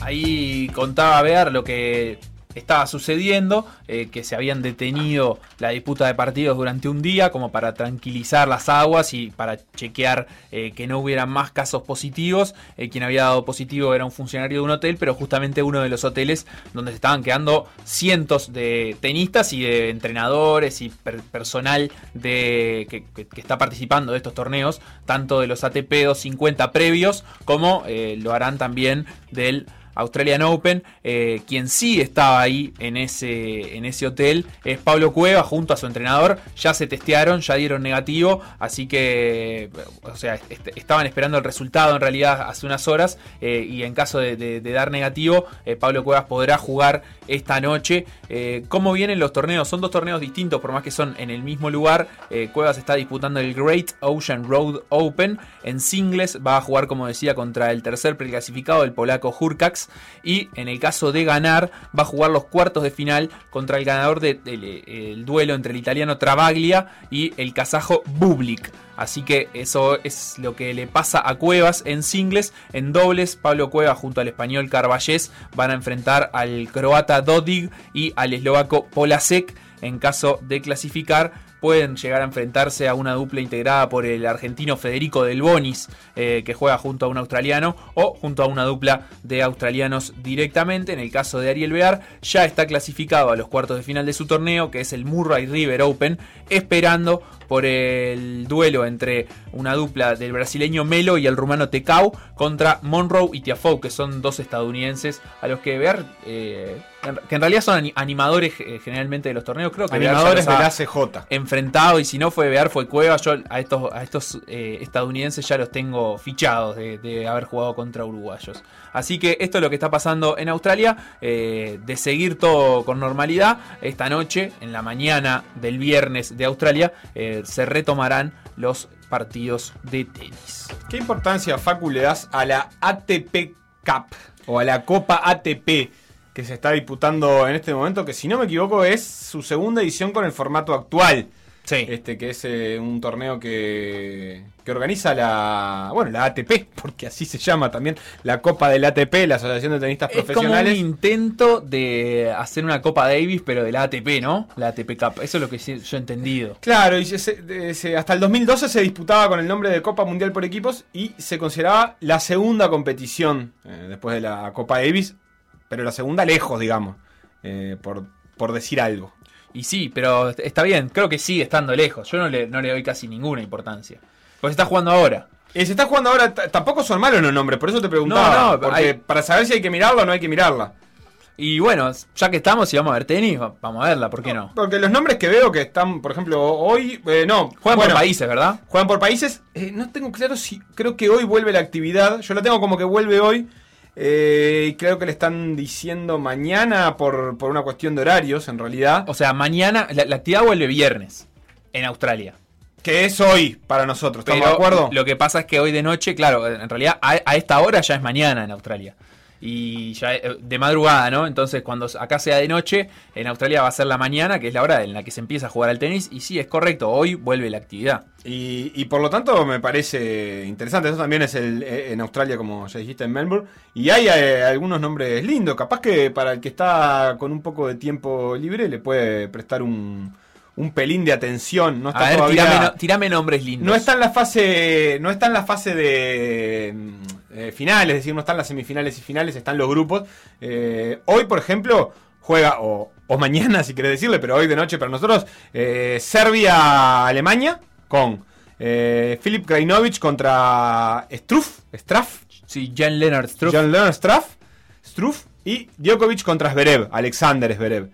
Ahí contaba Bear lo que estaba sucediendo, eh, que se habían detenido la disputa de partidos durante un día como para tranquilizar las aguas y para chequear eh, que no hubiera más casos positivos. Eh, quien había dado positivo era un funcionario de un hotel, pero justamente uno de los hoteles donde se estaban quedando cientos de tenistas y de entrenadores y per- personal de, que, que- que está participando de estos torneos, tanto de los ATP 250 previos como eh, lo harán también del Australian Open. Eh, quien sí estaba ahí en ese, en ese hotel es Pablo Cueva junto a su entrenador. Ya se testearon, ya dieron negativo, así que, o sea, est- estaban esperando el resultado en realidad hace unas horas eh, y en caso de, dar negativo, eh, Pablo Cuevas podrá jugar esta noche. Eh, ¿Cómo vienen los torneos? Son dos torneos distintos, por más que son en el mismo lugar. Eh, Cuevas está disputando el Great Ocean Road Open. En singles va a jugar, como decía, contra el tercer preclasificado, el polaco Y en el caso de ganar, va a jugar los cuartos de final contra el ganador del el duelo entre el italiano Travaglia y el kazajo Bublik. Así que eso es lo que le pasa a Cuevas en singles. En dobles, Pablo Cuevas junto al español Carballés van a enfrentar al croata Dodig y al eslovaco Polasek. En caso de clasificar, pueden llegar a enfrentarse a una dupla integrada por el argentino Federico Del Bonis, eh, que juega junto a un australiano, o junto a una dupla de australianos directamente. En el caso de Ariel Bear, ya está clasificado a los cuartos de final de su torneo, que es el Murray River Open, esperando por el duelo entre una dupla del brasileño Melo y el rumano Tecau contra Monroe y Tiafoe, que son dos estadounidenses a los que Bear, eh, que en realidad son ani- animadores eh, generalmente de los torneos, creo que Animadores los del ha ACJ. enfrentado y si no fue Bear fue Cueva, yo a estos, a estos eh, estadounidenses ya los tengo fichados de, de haber jugado contra uruguayos. Así que esto es lo que está pasando en Australia, de seguir todo con normalidad, esta noche, en la mañana del viernes de Australia, eh, se retomarán los partidos de tenis. ¿Qué importancia, Facu, le das a la ATP Cup o a la Copa ATP que se está disputando en este momento? Que si no me equivoco es su segunda edición con el formato actual. Sí. Este que es eh, un torneo que, que organiza la bueno la ATP, porque así se llama también, la Copa del ATP, la Asociación de Tenistas Es como un Profesionales. intento de hacer una Copa Davis, pero de la ATP, ¿no? La ATP Cup. Eso es lo que yo he entendido. Claro, y se- hasta el 2012 se disputaba con el nombre de Copa Mundial por Equipos y se consideraba la segunda competición eh, después de la Copa Davis, pero la segunda lejos, digamos, eh, por, por decir algo. Y sí, pero está bien, creo que sigue estando lejos. Yo no le, no le doy casi ninguna importancia. Pues está jugando ahora. Eh, se está jugando ahora, tampoco son malos los nombres, por eso te preguntaba. No, no, porque hay- para saber si hay que mirarla o no hay que mirarla. Y bueno, ya que estamos y vamos a ver tenis, va- vamos a verla, ¿por qué no? Porque los nombres que veo que están, por ejemplo, hoy, eh, no. Juegan bueno, por países, ¿verdad? Juegan por países. Eh, no tengo claro si. Creo que hoy vuelve la actividad. Yo la tengo como que vuelve hoy. Eh, creo que le están diciendo mañana por, por una cuestión de horarios, en realidad. O sea, mañana, la, la actividad vuelve viernes en Australia. Que es hoy para nosotros, ¿estamos Pero de acuerdo? Lo que pasa es que hoy de noche, claro, en realidad a, a esta hora ya es mañana en Australia. Y ya eh, de madrugada, ¿no? Entonces, cuando acá sea de noche, en Australia va a ser la mañana, que es la hora en la que se empieza a jugar al tenis. Y sí, es correcto, hoy vuelve la actividad. Y, y por lo tanto me parece interesante. Eso también es el, eh, en Australia, como ya dijiste, en Melbourne. Y hay eh, algunos nombres lindos. Capaz que para el que está con un poco de tiempo libre le puede prestar un, un pelín de atención. No está A ver, todavía- tirame, no- tirame nombres lindos. No está en la fase, no está en la fase de eh, finales, es decir, no están las semifinales y finales, están los grupos. Eh, hoy, por ejemplo, juega, o, o mañana si querés decirle, pero hoy de noche para nosotros, eh, Serbia-Alemania con Filip Krajinovic contra Struff, Straff. Sí, Jan Leonard Struff. Jan Leonard Straff, Struff y Djokovic contra Zverev, Alexander Zverev.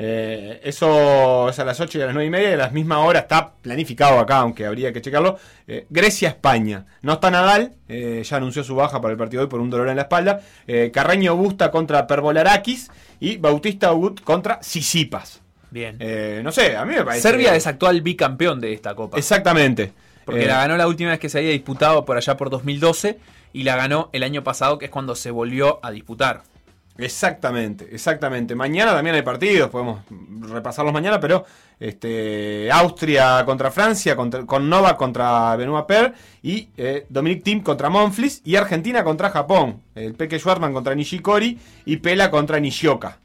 Eh, eso es a las 8 y a las 9 y media, y a la misma hora está planificado acá, aunque habría que checarlo. eh, Grecia-España. No está Nadal, eh, ya anunció su baja para el partido de hoy por un dolor en la espalda. Eh, Carreño Busta contra Perbolarakis y Bautista Agut contra Sisipas. Bien. Eh, no sé, a mí me parece. Serbia es actual bicampeón de esta copa. Exactamente. Porque Eh, la ganó la última vez que se había disputado por allá por 2012 y la ganó el año pasado, que es cuando se volvió a disputar. Exactamente, exactamente. Mañana también hay partidos, podemos repasarlos mañana, pero este, Austria contra Francia, contra- con Nova contra Benoit Per y eh, Dominic Thiem contra Monfils y Argentina contra Japón. El Peque Schwartzman contra Nishikori y Pela contra Nishioka.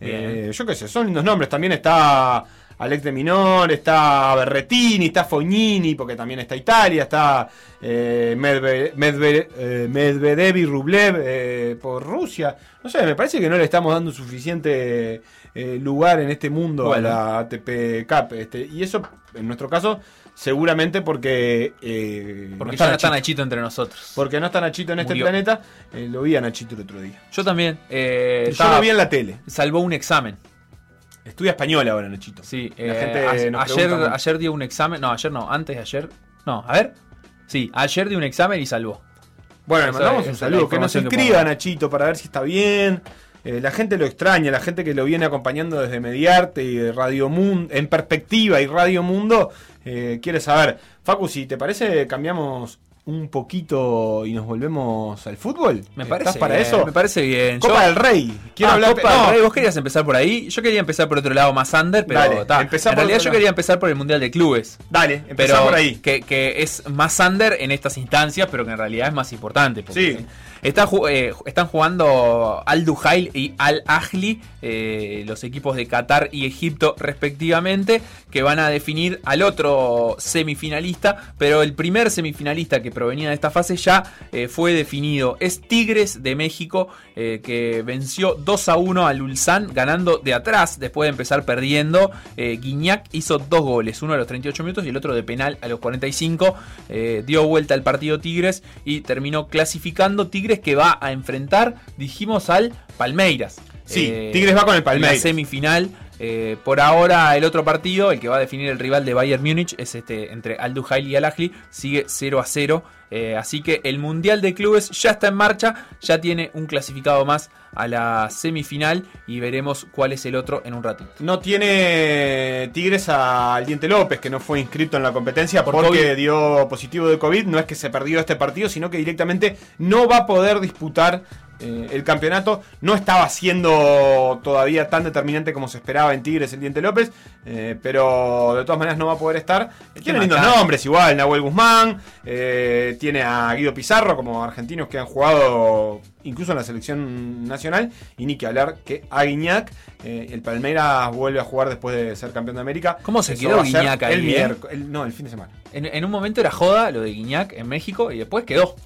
Eh, yo qué sé, son lindos nombres. También está Alex de Minor, está Berretini, está Fognini, porque también está Italia, está eh, eh, Medvedev y Rublev eh, por Rusia. No sé, me parece que no le estamos dando suficiente eh, lugar en este mundo Bueno. a la ATP Cup. Este, y eso, en nuestro caso, seguramente porque... eh, Porque no ya no está Nachito entre nosotros. Porque no está Nachito en este planeta. Eh, lo vi a Nachito el otro día. Yo también. eh, Yo estaba- lo vi en la tele. Salvó un examen. Estudia español ahora, Nachito. Sí, La eh, gente nos ayer, pregunta ayer dio un examen. No, ayer no, antes de ayer. No, a ver. Sí, ayer dio un examen y salvó. Bueno, le mandamos un saludo. Que nos escriba, Nachito, para ver si está bien. Eh, la gente lo extraña, la gente que lo viene acompañando desde Mediarte y de Radio Mundo, en perspectiva y Radio Mundo, eh, quiere saber. Facu, si te parece, cambiamos un poquito y nos volvemos al fútbol. Me ¿Estás parece para bien, eso? Me parece bien. Copa Yo- del Rey. Quiero Ah, hablar. Copa no, del Rey. Vos querías empezar por ahí. Yo quería empezar por otro lado más under, pero Dale, ta, en realidad yo lado. quería empezar por el Mundial de Clubes. Dale, empezá pero por ahí. Que, que es más under en estas instancias, pero que en realidad es más importante. porque Sí. está eh, están jugando Al Duhail y Al Ahly, eh, los equipos de Qatar y Egipto respectivamente, que van a definir al otro semifinalista, pero el primer semifinalista que provenía de esta fase ya eh, fue definido. Es Tigres de México, eh, que venció 2 a 1 al Ulsan, ganando de atrás después de empezar perdiendo. Eh, Guiñac hizo dos goles, uno a los 38 minutos y el otro de penal a los 45. Eh, dio vuelta al partido Tigres y terminó clasificando. Tigres que va a enfrentar, dijimos, al Palmeiras. Sí, Tigres va con el Palmeiras. en La semifinal. Eh, por ahora el otro partido, el que va a definir el rival de Bayern Múnich, es este entre Al Duhail y Al Ahly, sigue 0 a 0. Eh, así que el Mundial de Clubes ya está en marcha, ya tiene un clasificado más a la semifinal y veremos cuál es el otro en un ratito. No tiene Tigres al Diente López, que no fue inscrito en la competencia Por porque COVID. dio positivo de COVID. No es que se perdió este partido, sino que directamente no va a poder disputar eh, el campeonato. No estaba siendo todavía tan determinante como se esperaba en Tigres el Diente López, eh, pero de todas maneras no va a poder estar. Tiene lindos nombres, igual, Nahuel Guzmán, eh, tiene a Guido Pizarro como argentinos que han jugado incluso en la selección nacional, y ni que hablar que a Guiñac, el Palmeiras vuelve a jugar después de ser campeón de América. ¿Cómo se Eso quedó Guiñac ahí, El miércoles, el- no, el fin de semana. En, en un momento era joda lo de Guiñac en México y después quedó.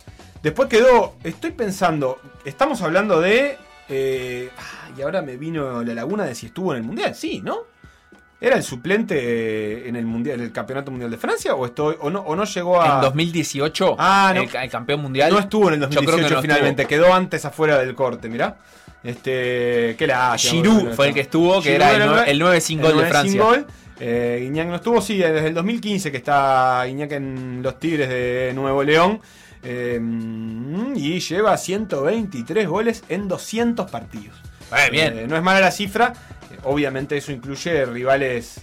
Después quedó, estoy pensando, estamos hablando de... eh, ah, y ahora me vino la laguna de si estuvo en el Mundial, sí, ¿no? ¿Era el suplente eh, en el mundial, en el Campeonato Mundial de Francia o estoy o no o no llegó a En 2018, Ah, no. el, ca- el campeón mundial. No estuvo en el Yo creo que 2018 no finalmente, estuvo. quedó antes afuera del corte, mirá. Este, qué la Giroud fue el que estuvo, que era el nueve- el 9 sin gol de Francia. Eh, Guiñac no estuvo, sí, desde el 2015 que está Guiñac en los Tigres de Nuevo León. Eh, y lleva 123 goles en 200 partidos. Eh, bien. Eh, no es mala la cifra. eh, obviamente eso incluye rivales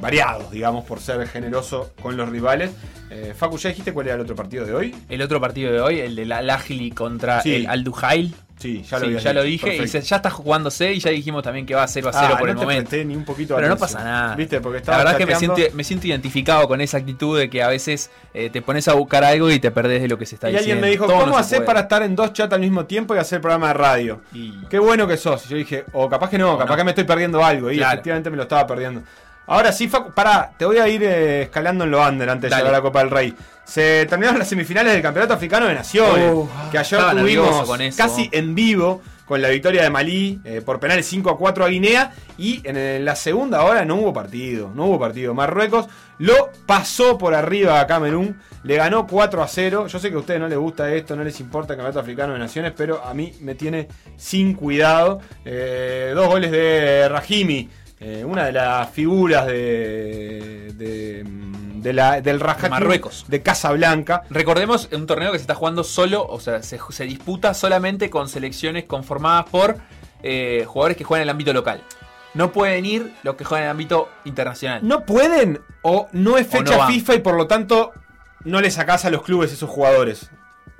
variados, digamos, por ser generoso con los rivales. Facu, ¿ya dijiste cuál era el otro partido de hoy? El otro partido de hoy, el de la Lahli contra Sí. el Al Duhail. Sí, ya lo, Sí, ya lo dije y perfecto. ya está jugándose y ya dijimos también que va 0 a 0 Ah, por no el te momento. ni un poquito Pero no pasa nada. ¿Viste? Porque La verdad que me siento, me siento identificado con esa actitud de que a veces eh, te pones a buscar algo y te perdés de lo que se está Y diciendo. alguien me dijo, Todo ¿cómo no hacer para estar en dos chats al mismo tiempo y hacer programa de radio? Qué bueno que sos. Y yo dije, o capaz que no, capaz que me estoy perdiendo algo. Y Claro. efectivamente me lo estaba perdiendo. Ahora sí, Facu, pará, te voy a ir eh, escalando en lo under antes de Dale. llegar a la Copa del Rey. Se terminaron las semifinales del Campeonato Africano de Naciones. Uh, que ayer estaba nervioso tuvimos con eso. casi en vivo con la victoria de Malí eh, por penales 5 a 4 a Guinea. Y en la segunda hora no hubo partido. No hubo partido. Marruecos lo pasó por arriba a Camerún. Le ganó 4 a 0. Yo sé que a ustedes no les gusta esto, no les importa el Campeonato Africano de Naciones, pero a mí me tiene sin cuidado. Eh, dos goles de Rahimi eh, una de las figuras de, de, de la, del Raja De Marruecos. de Casablanca. Recordemos un torneo que se está jugando solo, o sea, se, se disputa solamente con selecciones conformadas por eh, jugadores que juegan en el ámbito local. No pueden ir los que juegan en el ámbito internacional. ¿No pueden o no es no fecha. FIFA y por lo tanto no le sacás a los clubes esos jugadores?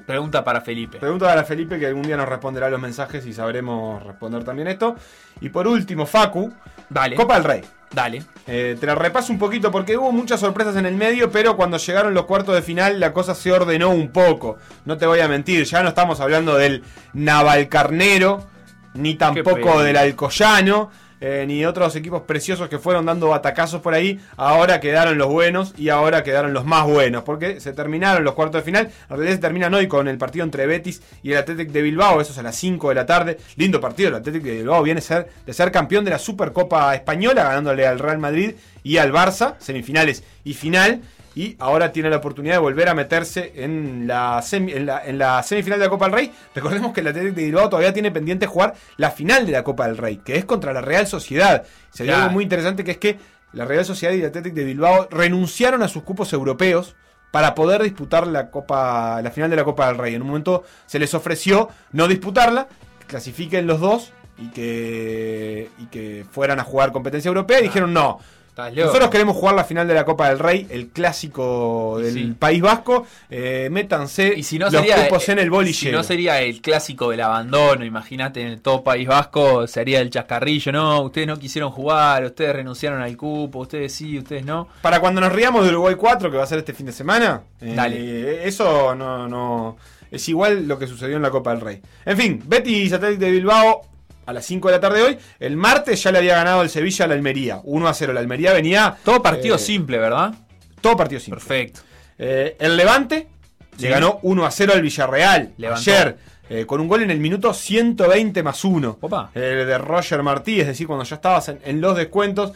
Pregunta para Felipe. Pregunta para Felipe que algún día nos responderá los mensajes y sabremos responder también esto. Y por último, Facu. Dale. Copa del Rey. Dale. Eh, te la repaso un poquito porque hubo muchas sorpresas en el medio, pero cuando llegaron los cuartos de final la cosa se ordenó un poco. No te voy a mentir, ya no estamos hablando del Navalcarnero, ni tampoco del Alcoyano, eh, ni otros equipos preciosos que fueron dando batacazos por ahí. Ahora quedaron los buenos y ahora quedaron los más buenos, porque se terminaron los cuartos de final. En realidad se terminan hoy con el partido entre Betis y el Athletic de Bilbao, eso es a las 5 de la tarde. Lindo partido, el Athletic de Bilbao viene a ser, de ser campeón de la Supercopa Española, ganándole al Real Madrid y al Barça, semifinales y final. Y ahora tiene la oportunidad de volver a meterse en la, semi- en la, en la semifinal de la Copa del Rey. Recordemos que el Atlético de Bilbao todavía tiene pendiente jugar la final de la Copa del Rey, que es contra la Real Sociedad. Sería Claro. algo muy interesante que es que la Real Sociedad y el Atlético de Bilbao renunciaron a sus cupos europeos para poder disputar la Copa, la final de la Copa del Rey. En un momento se les ofreció no disputarla, que clasifiquen los dos y que, y que fueran a jugar competencia europea y dijeron no. Nosotros queremos jugar la final de la Copa del Rey, el clásico del Sí. País Vasco. Eh, métanse Y si no los cupos en el Si bolillero. no sería el clásico del abandono, imagínate en el todo País Vasco, sería el chascarrillo, no, ustedes no quisieron jugar, ustedes renunciaron al cupo, ustedes sí, ustedes no. Para cuando nos riamos de Uruguay 4, que va a ser este fin de semana, eh, Dale. eso no, no. Es igual lo que sucedió en la Copa del Rey. En fin, Betis Atlético de Bilbao a las 5 de la tarde de hoy. El martes ya le había ganado el Sevilla a la Almería. 1 a 0. La Almería venía. Todo partido eh, simple, ¿verdad? Todo partido simple. Perfecto. Eh, el Levante Sí. le ganó 1 a 0 al Villarreal Levantó. ayer. eh, con un gol en el minuto 120 más 1. Opa. de Roger Martí, es decir, cuando ya estabas en, en los descuentos.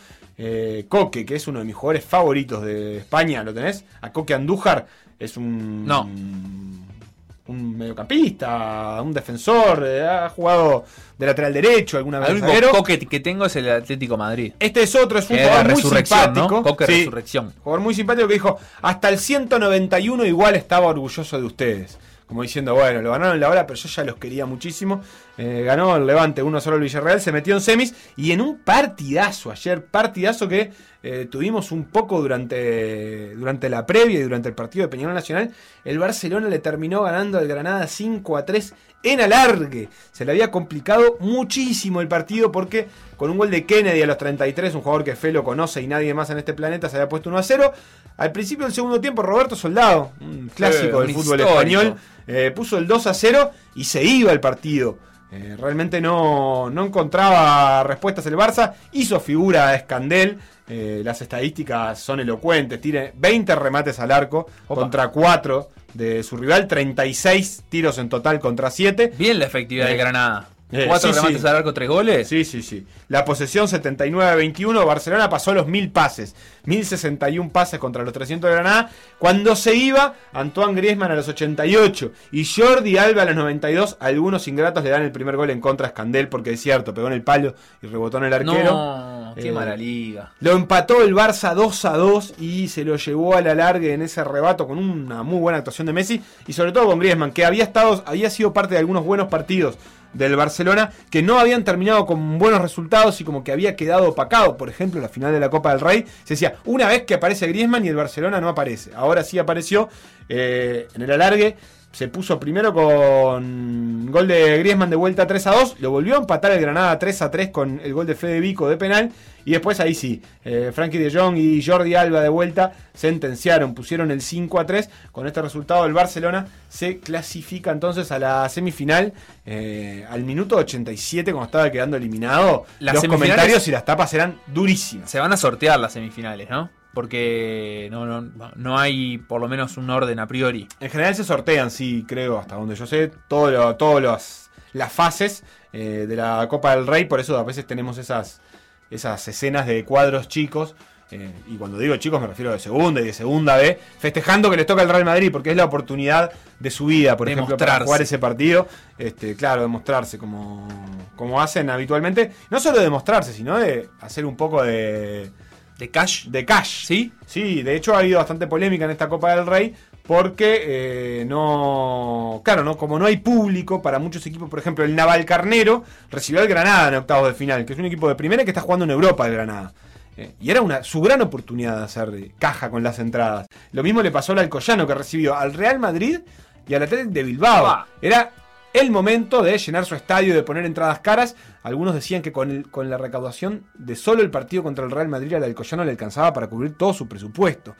Coque, que es uno de mis jugadores favoritos de España, ¿lo tenés? A Coque Andújar es un. No. Un mediocampista, un defensor, eh, ha jugado de lateral derecho alguna vez. El único coque que tengo es el Atlético Madrid. Este es otro, es un Que jugador muy simpático. ¿no? Coque Sí, Resurrección. Jugador muy simpático que dijo, hasta el 191 igual estaba orgulloso de ustedes. Como diciendo, bueno, lo ganaron la hora, pero yo ya los quería muchísimo. Eh, ganó el Levante 1 solo el Villarreal, se metió en semis y en un partidazo ayer, partidazo que eh, tuvimos un poco durante, durante la previa y durante el partido de Peñarol Nacional. El Barcelona le terminó ganando al Granada 5 a 3 en alargue. Se le había complicado muchísimo el partido porque con un gol de Kennedy a los 33, un jugador que Fe lo conoce y nadie más en este planeta, se había puesto 1 a 0. Al principio del segundo tiempo, Roberto Soldado, un clásico del fútbol histórico. español, eh, puso el 2 a 0 y se iba el partido. Eh, realmente no, no encontraba respuestas el Barça. Hizo figura a Escandel. eh, las estadísticas son elocuentes. Tiene 20 remates al arco Opa. contra 4 de su rival. 36 tiros en total contra 7. Bien la efectividad Eh, de Granada. Eh, Cuatro sí, remates sí. al arco, tres goles. Sí, sí, sí. La posesión 79-21. Barcelona pasó los 1000 pases. 1061 pases contra los 300 de Granada. Cuando se iba, Antoine Griezmann a los 88 y Jordi Alba a los 92. Algunos ingratos le dan el primer gol en contra a Escandel porque es cierto, pegó en el palo y rebotó en el arquero. No, qué Eh, mala liga. Lo empató el Barça 2 a 2 y se lo llevó a la larga en ese rebato con una muy buena actuación de Messi y sobre todo con Griezmann, que había estado, había sido parte de algunos buenos partidos del Barcelona que no habían terminado con buenos resultados y como que había quedado opacado. Por ejemplo, la final de la Copa del Rey se decía, una vez que aparece Griezmann y el Barcelona no aparece. Ahora sí apareció eh, en el alargue. Se puso primero con gol de Griezmann de vuelta 3 a 2. Lo volvió a empatar el Granada 3 a 3 con el gol de Fede Vico de penal. Y después ahí sí, eh, Frankie de Jong y Jordi Alba de vuelta sentenciaron, pusieron el 5 a 3. Con este resultado el Barcelona se clasifica entonces a la semifinal eh, al minuto 87 cuando estaba quedando eliminado. Las los comentarios y las tapas eran durísimas. Se van a sortear las semifinales, ¿no? Porque no, no, no hay por lo menos un orden a priori. En general se sortean, sí, creo, hasta donde yo sé, todas lo, todos los- las fases eh, de la Copa del Rey, por eso a veces tenemos esas, esas escenas de cuadros chicos eh, y cuando digo chicos me refiero de segunda y de segunda B, festejando que les toca el Real Madrid porque es la oportunidad de su vida, por De ejemplo, para jugar ese partido. Este, claro, de mostrarse como, como hacen habitualmente. No solo de mostrarse, sino de hacer un poco de. ¿De cash? De cash. ¿Sí? Sí, de hecho ha habido bastante polémica en esta Copa del Rey. Porque eh, no. Claro, ¿no? Como no hay público para muchos equipos, por ejemplo, el Naval Carnero recibió al Granada en octavos de final, que es un equipo de primera que está jugando en Europa el Granada. Eh, y era una, su gran oportunidad de hacer caja con las entradas. Lo mismo le pasó al Alcoyano, que recibió al Real Madrid y al Atlético de Bilbao. Era el momento de llenar su estadio y de poner entradas caras. Algunos decían que con, el- con la recaudación de solo el partido contra el Real Madrid al Alcoyano le alcanzaba para cubrir todo su presupuesto.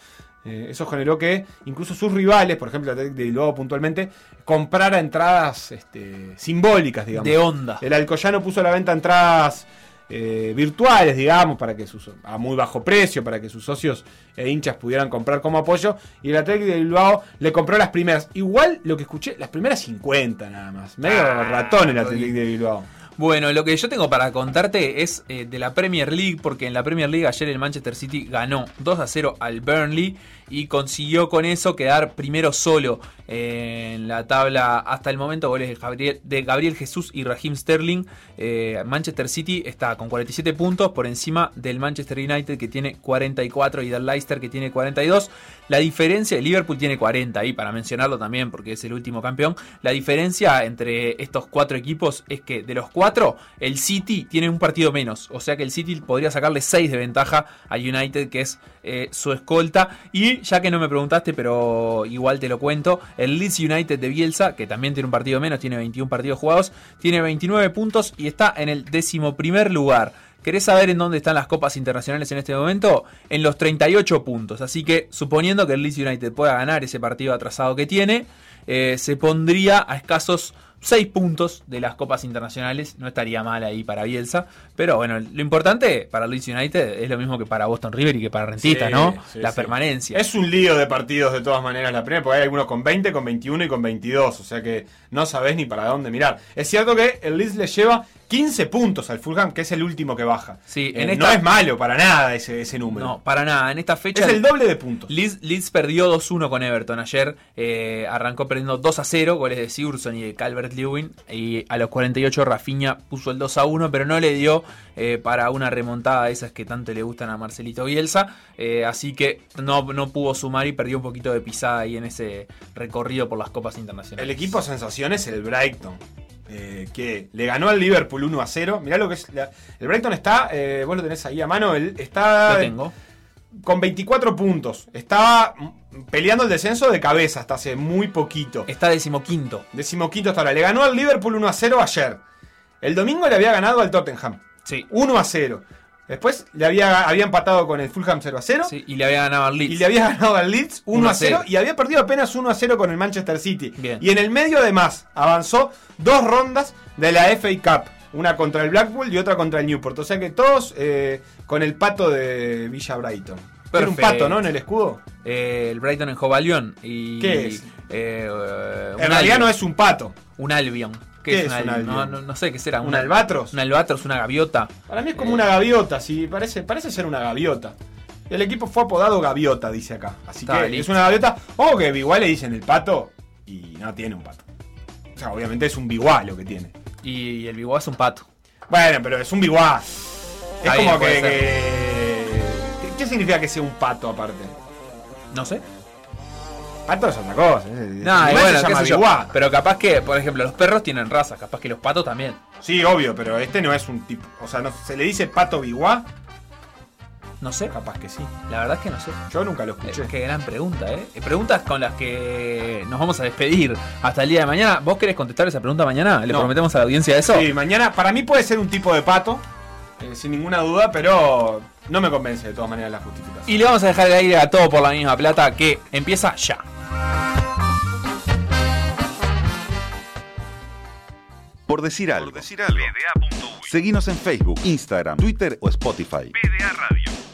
Eh, eso generó que incluso sus rivales, por ejemplo de Bilbao puntualmente, comprara entradas este, simbólicas, digamos. De onda. El Alcoyano puso a la venta entradas eh, virtuales, digamos, para que sus, a muy bajo precio, para que sus socios e hinchas pudieran comprar como apoyo. Y el Atlético de Bilbao le compró las primeras. Igual lo que escuché, las primeras 50 nada más. Medio Ah, ratón el Atlético de Bilbao. Bueno, lo que yo tengo para contarte es eh, de la Premier League, porque en la Premier League ayer el Manchester City ganó 2 a 0 al Burnley y consiguió con eso quedar primero solo eh, en la tabla hasta el momento. Goles de Gabriel, Jesús y Raheem Sterling. Eh, Manchester City está con 47 puntos por encima del Manchester United que tiene 44 y del Leicester que tiene 42. La diferencia, Liverpool tiene 40 ahí para mencionarlo también porque es el último campeón. La diferencia entre estos cuatro equipos es que de los cuatro, el City tiene un partido menos. O sea que el City podría sacarle 6 de ventaja al United, que es eh, su escolta. Y ya que no me preguntaste, pero igual te lo cuento, el Leeds United de Bielsa, que también tiene un partido menos, tiene 21 partidos jugados, tiene 29 puntos y está en el décimo primer lugar. ¿Querés saber en dónde están las copas internacionales en este momento? En los 38 puntos. Así que suponiendo que el Leeds United pueda ganar ese partido atrasado que tiene, eh, se pondría a escasos 6 puntos de las copas internacionales. No estaría mal ahí para Bielsa. Pero bueno, lo importante para Leeds United es lo mismo que para Boston River y que para Rentista, Sí, ¿no? sí, la sí. permanencia. Es un lío de partidos de todas maneras la primera, porque hay algunos con 20, con 21 y con 22, o sea que no sabés ni para dónde mirar. Es cierto que el Leeds le lleva 15 puntos al Fulham, que es el último que baja. Sí, Eh, No es malo para nada ese, ese número. No, para nada. En esta fecha. Es el doble de puntos. Leeds, Leeds perdió 2-1 con Everton ayer. eh, arrancó perdiendo 2-0, goles de Sigurdsson y de Calvert Lewin. Y a los 48 Rafinha puso el 2-1, pero no le dio eh, para una remontada de esas que tanto le gustan a Marcelito Bielsa. así que no, no pudo sumar y perdió un poquito de pisada ahí en ese recorrido por las copas internacionales. El equipo sensación es el Brighton. Eh, que le ganó al Liverpool 1 a 0. Mirá lo que es. la- el Brighton está. eh, vos lo tenés ahí a mano. Él está. Lo tengo. Con 24 puntos. Estaba peleando el descenso de cabeza hasta hace muy poquito. Está decimoquinto. Decimoquinto hasta ahora. Le ganó al Liverpool 1 a 0 ayer. El domingo le había ganado al Tottenham. Sí. 1 a 0. Después le había, había empatado con el Fulham 0 a 0. Sí, y le había ganado al Leeds. Y le había ganado al Leeds 1 a 0 1-0. y había perdido apenas 1 a 0 con el Manchester City. Bien. Y en el medio además avanzó dos rondas de la FA Cup. Una contra el Blackpool y otra contra el Newport. O sea que todos eh, con el pato de Villa Brighton. Tiene un pato, ¿no? En el escudo. Eh, el Brighton en Jovalión. Y, ¿Qué es? eh, eh, En realidad Albion. no es un pato. Un Albion. No, no, no sé qué será. ¿Un Una- albatros? Un albatros, una gaviota. Para mí es como una gaviota, sí, parece, parece ser una gaviota. El equipo fue apodado Gaviota, dice acá. Así Está que listo. es una gaviota. O que igual le dicen el pato y no tiene un pato. O sea, obviamente es un biguá lo que tiene. Y el Biguá es un pato. Bueno, pero es un biguá. Es como que, que- ¿Qué significa que sea un pato aparte? No sé. Pato es otra cosa. No, y animal bueno, se qué sé yo. Pero capaz que, por ejemplo, los perros tienen raza, capaz que los patos también. Sí, obvio, pero este no es un tipo. O sea, no, ¿se le dice pato biguá? No sé. Capaz que sí. La verdad es que no sé. Yo nunca lo escuché. Eh, Qué gran pregunta, ¿eh? Eh, Preguntas con las que nos vamos a despedir hasta el día de mañana. ¿Vos querés contestar esa pregunta mañana? ¿Le No. prometemos a la audiencia eso? Sí, mañana para mí puede ser un tipo de pato, eh, sin ninguna duda, pero no me convence de todas maneras la justificación. Y le vamos a dejar el aire a todo por la misma plata que empieza ya. Por decir algo. Seguinos en Facebook, Instagram, Twitter o Spotify. PDA Radio.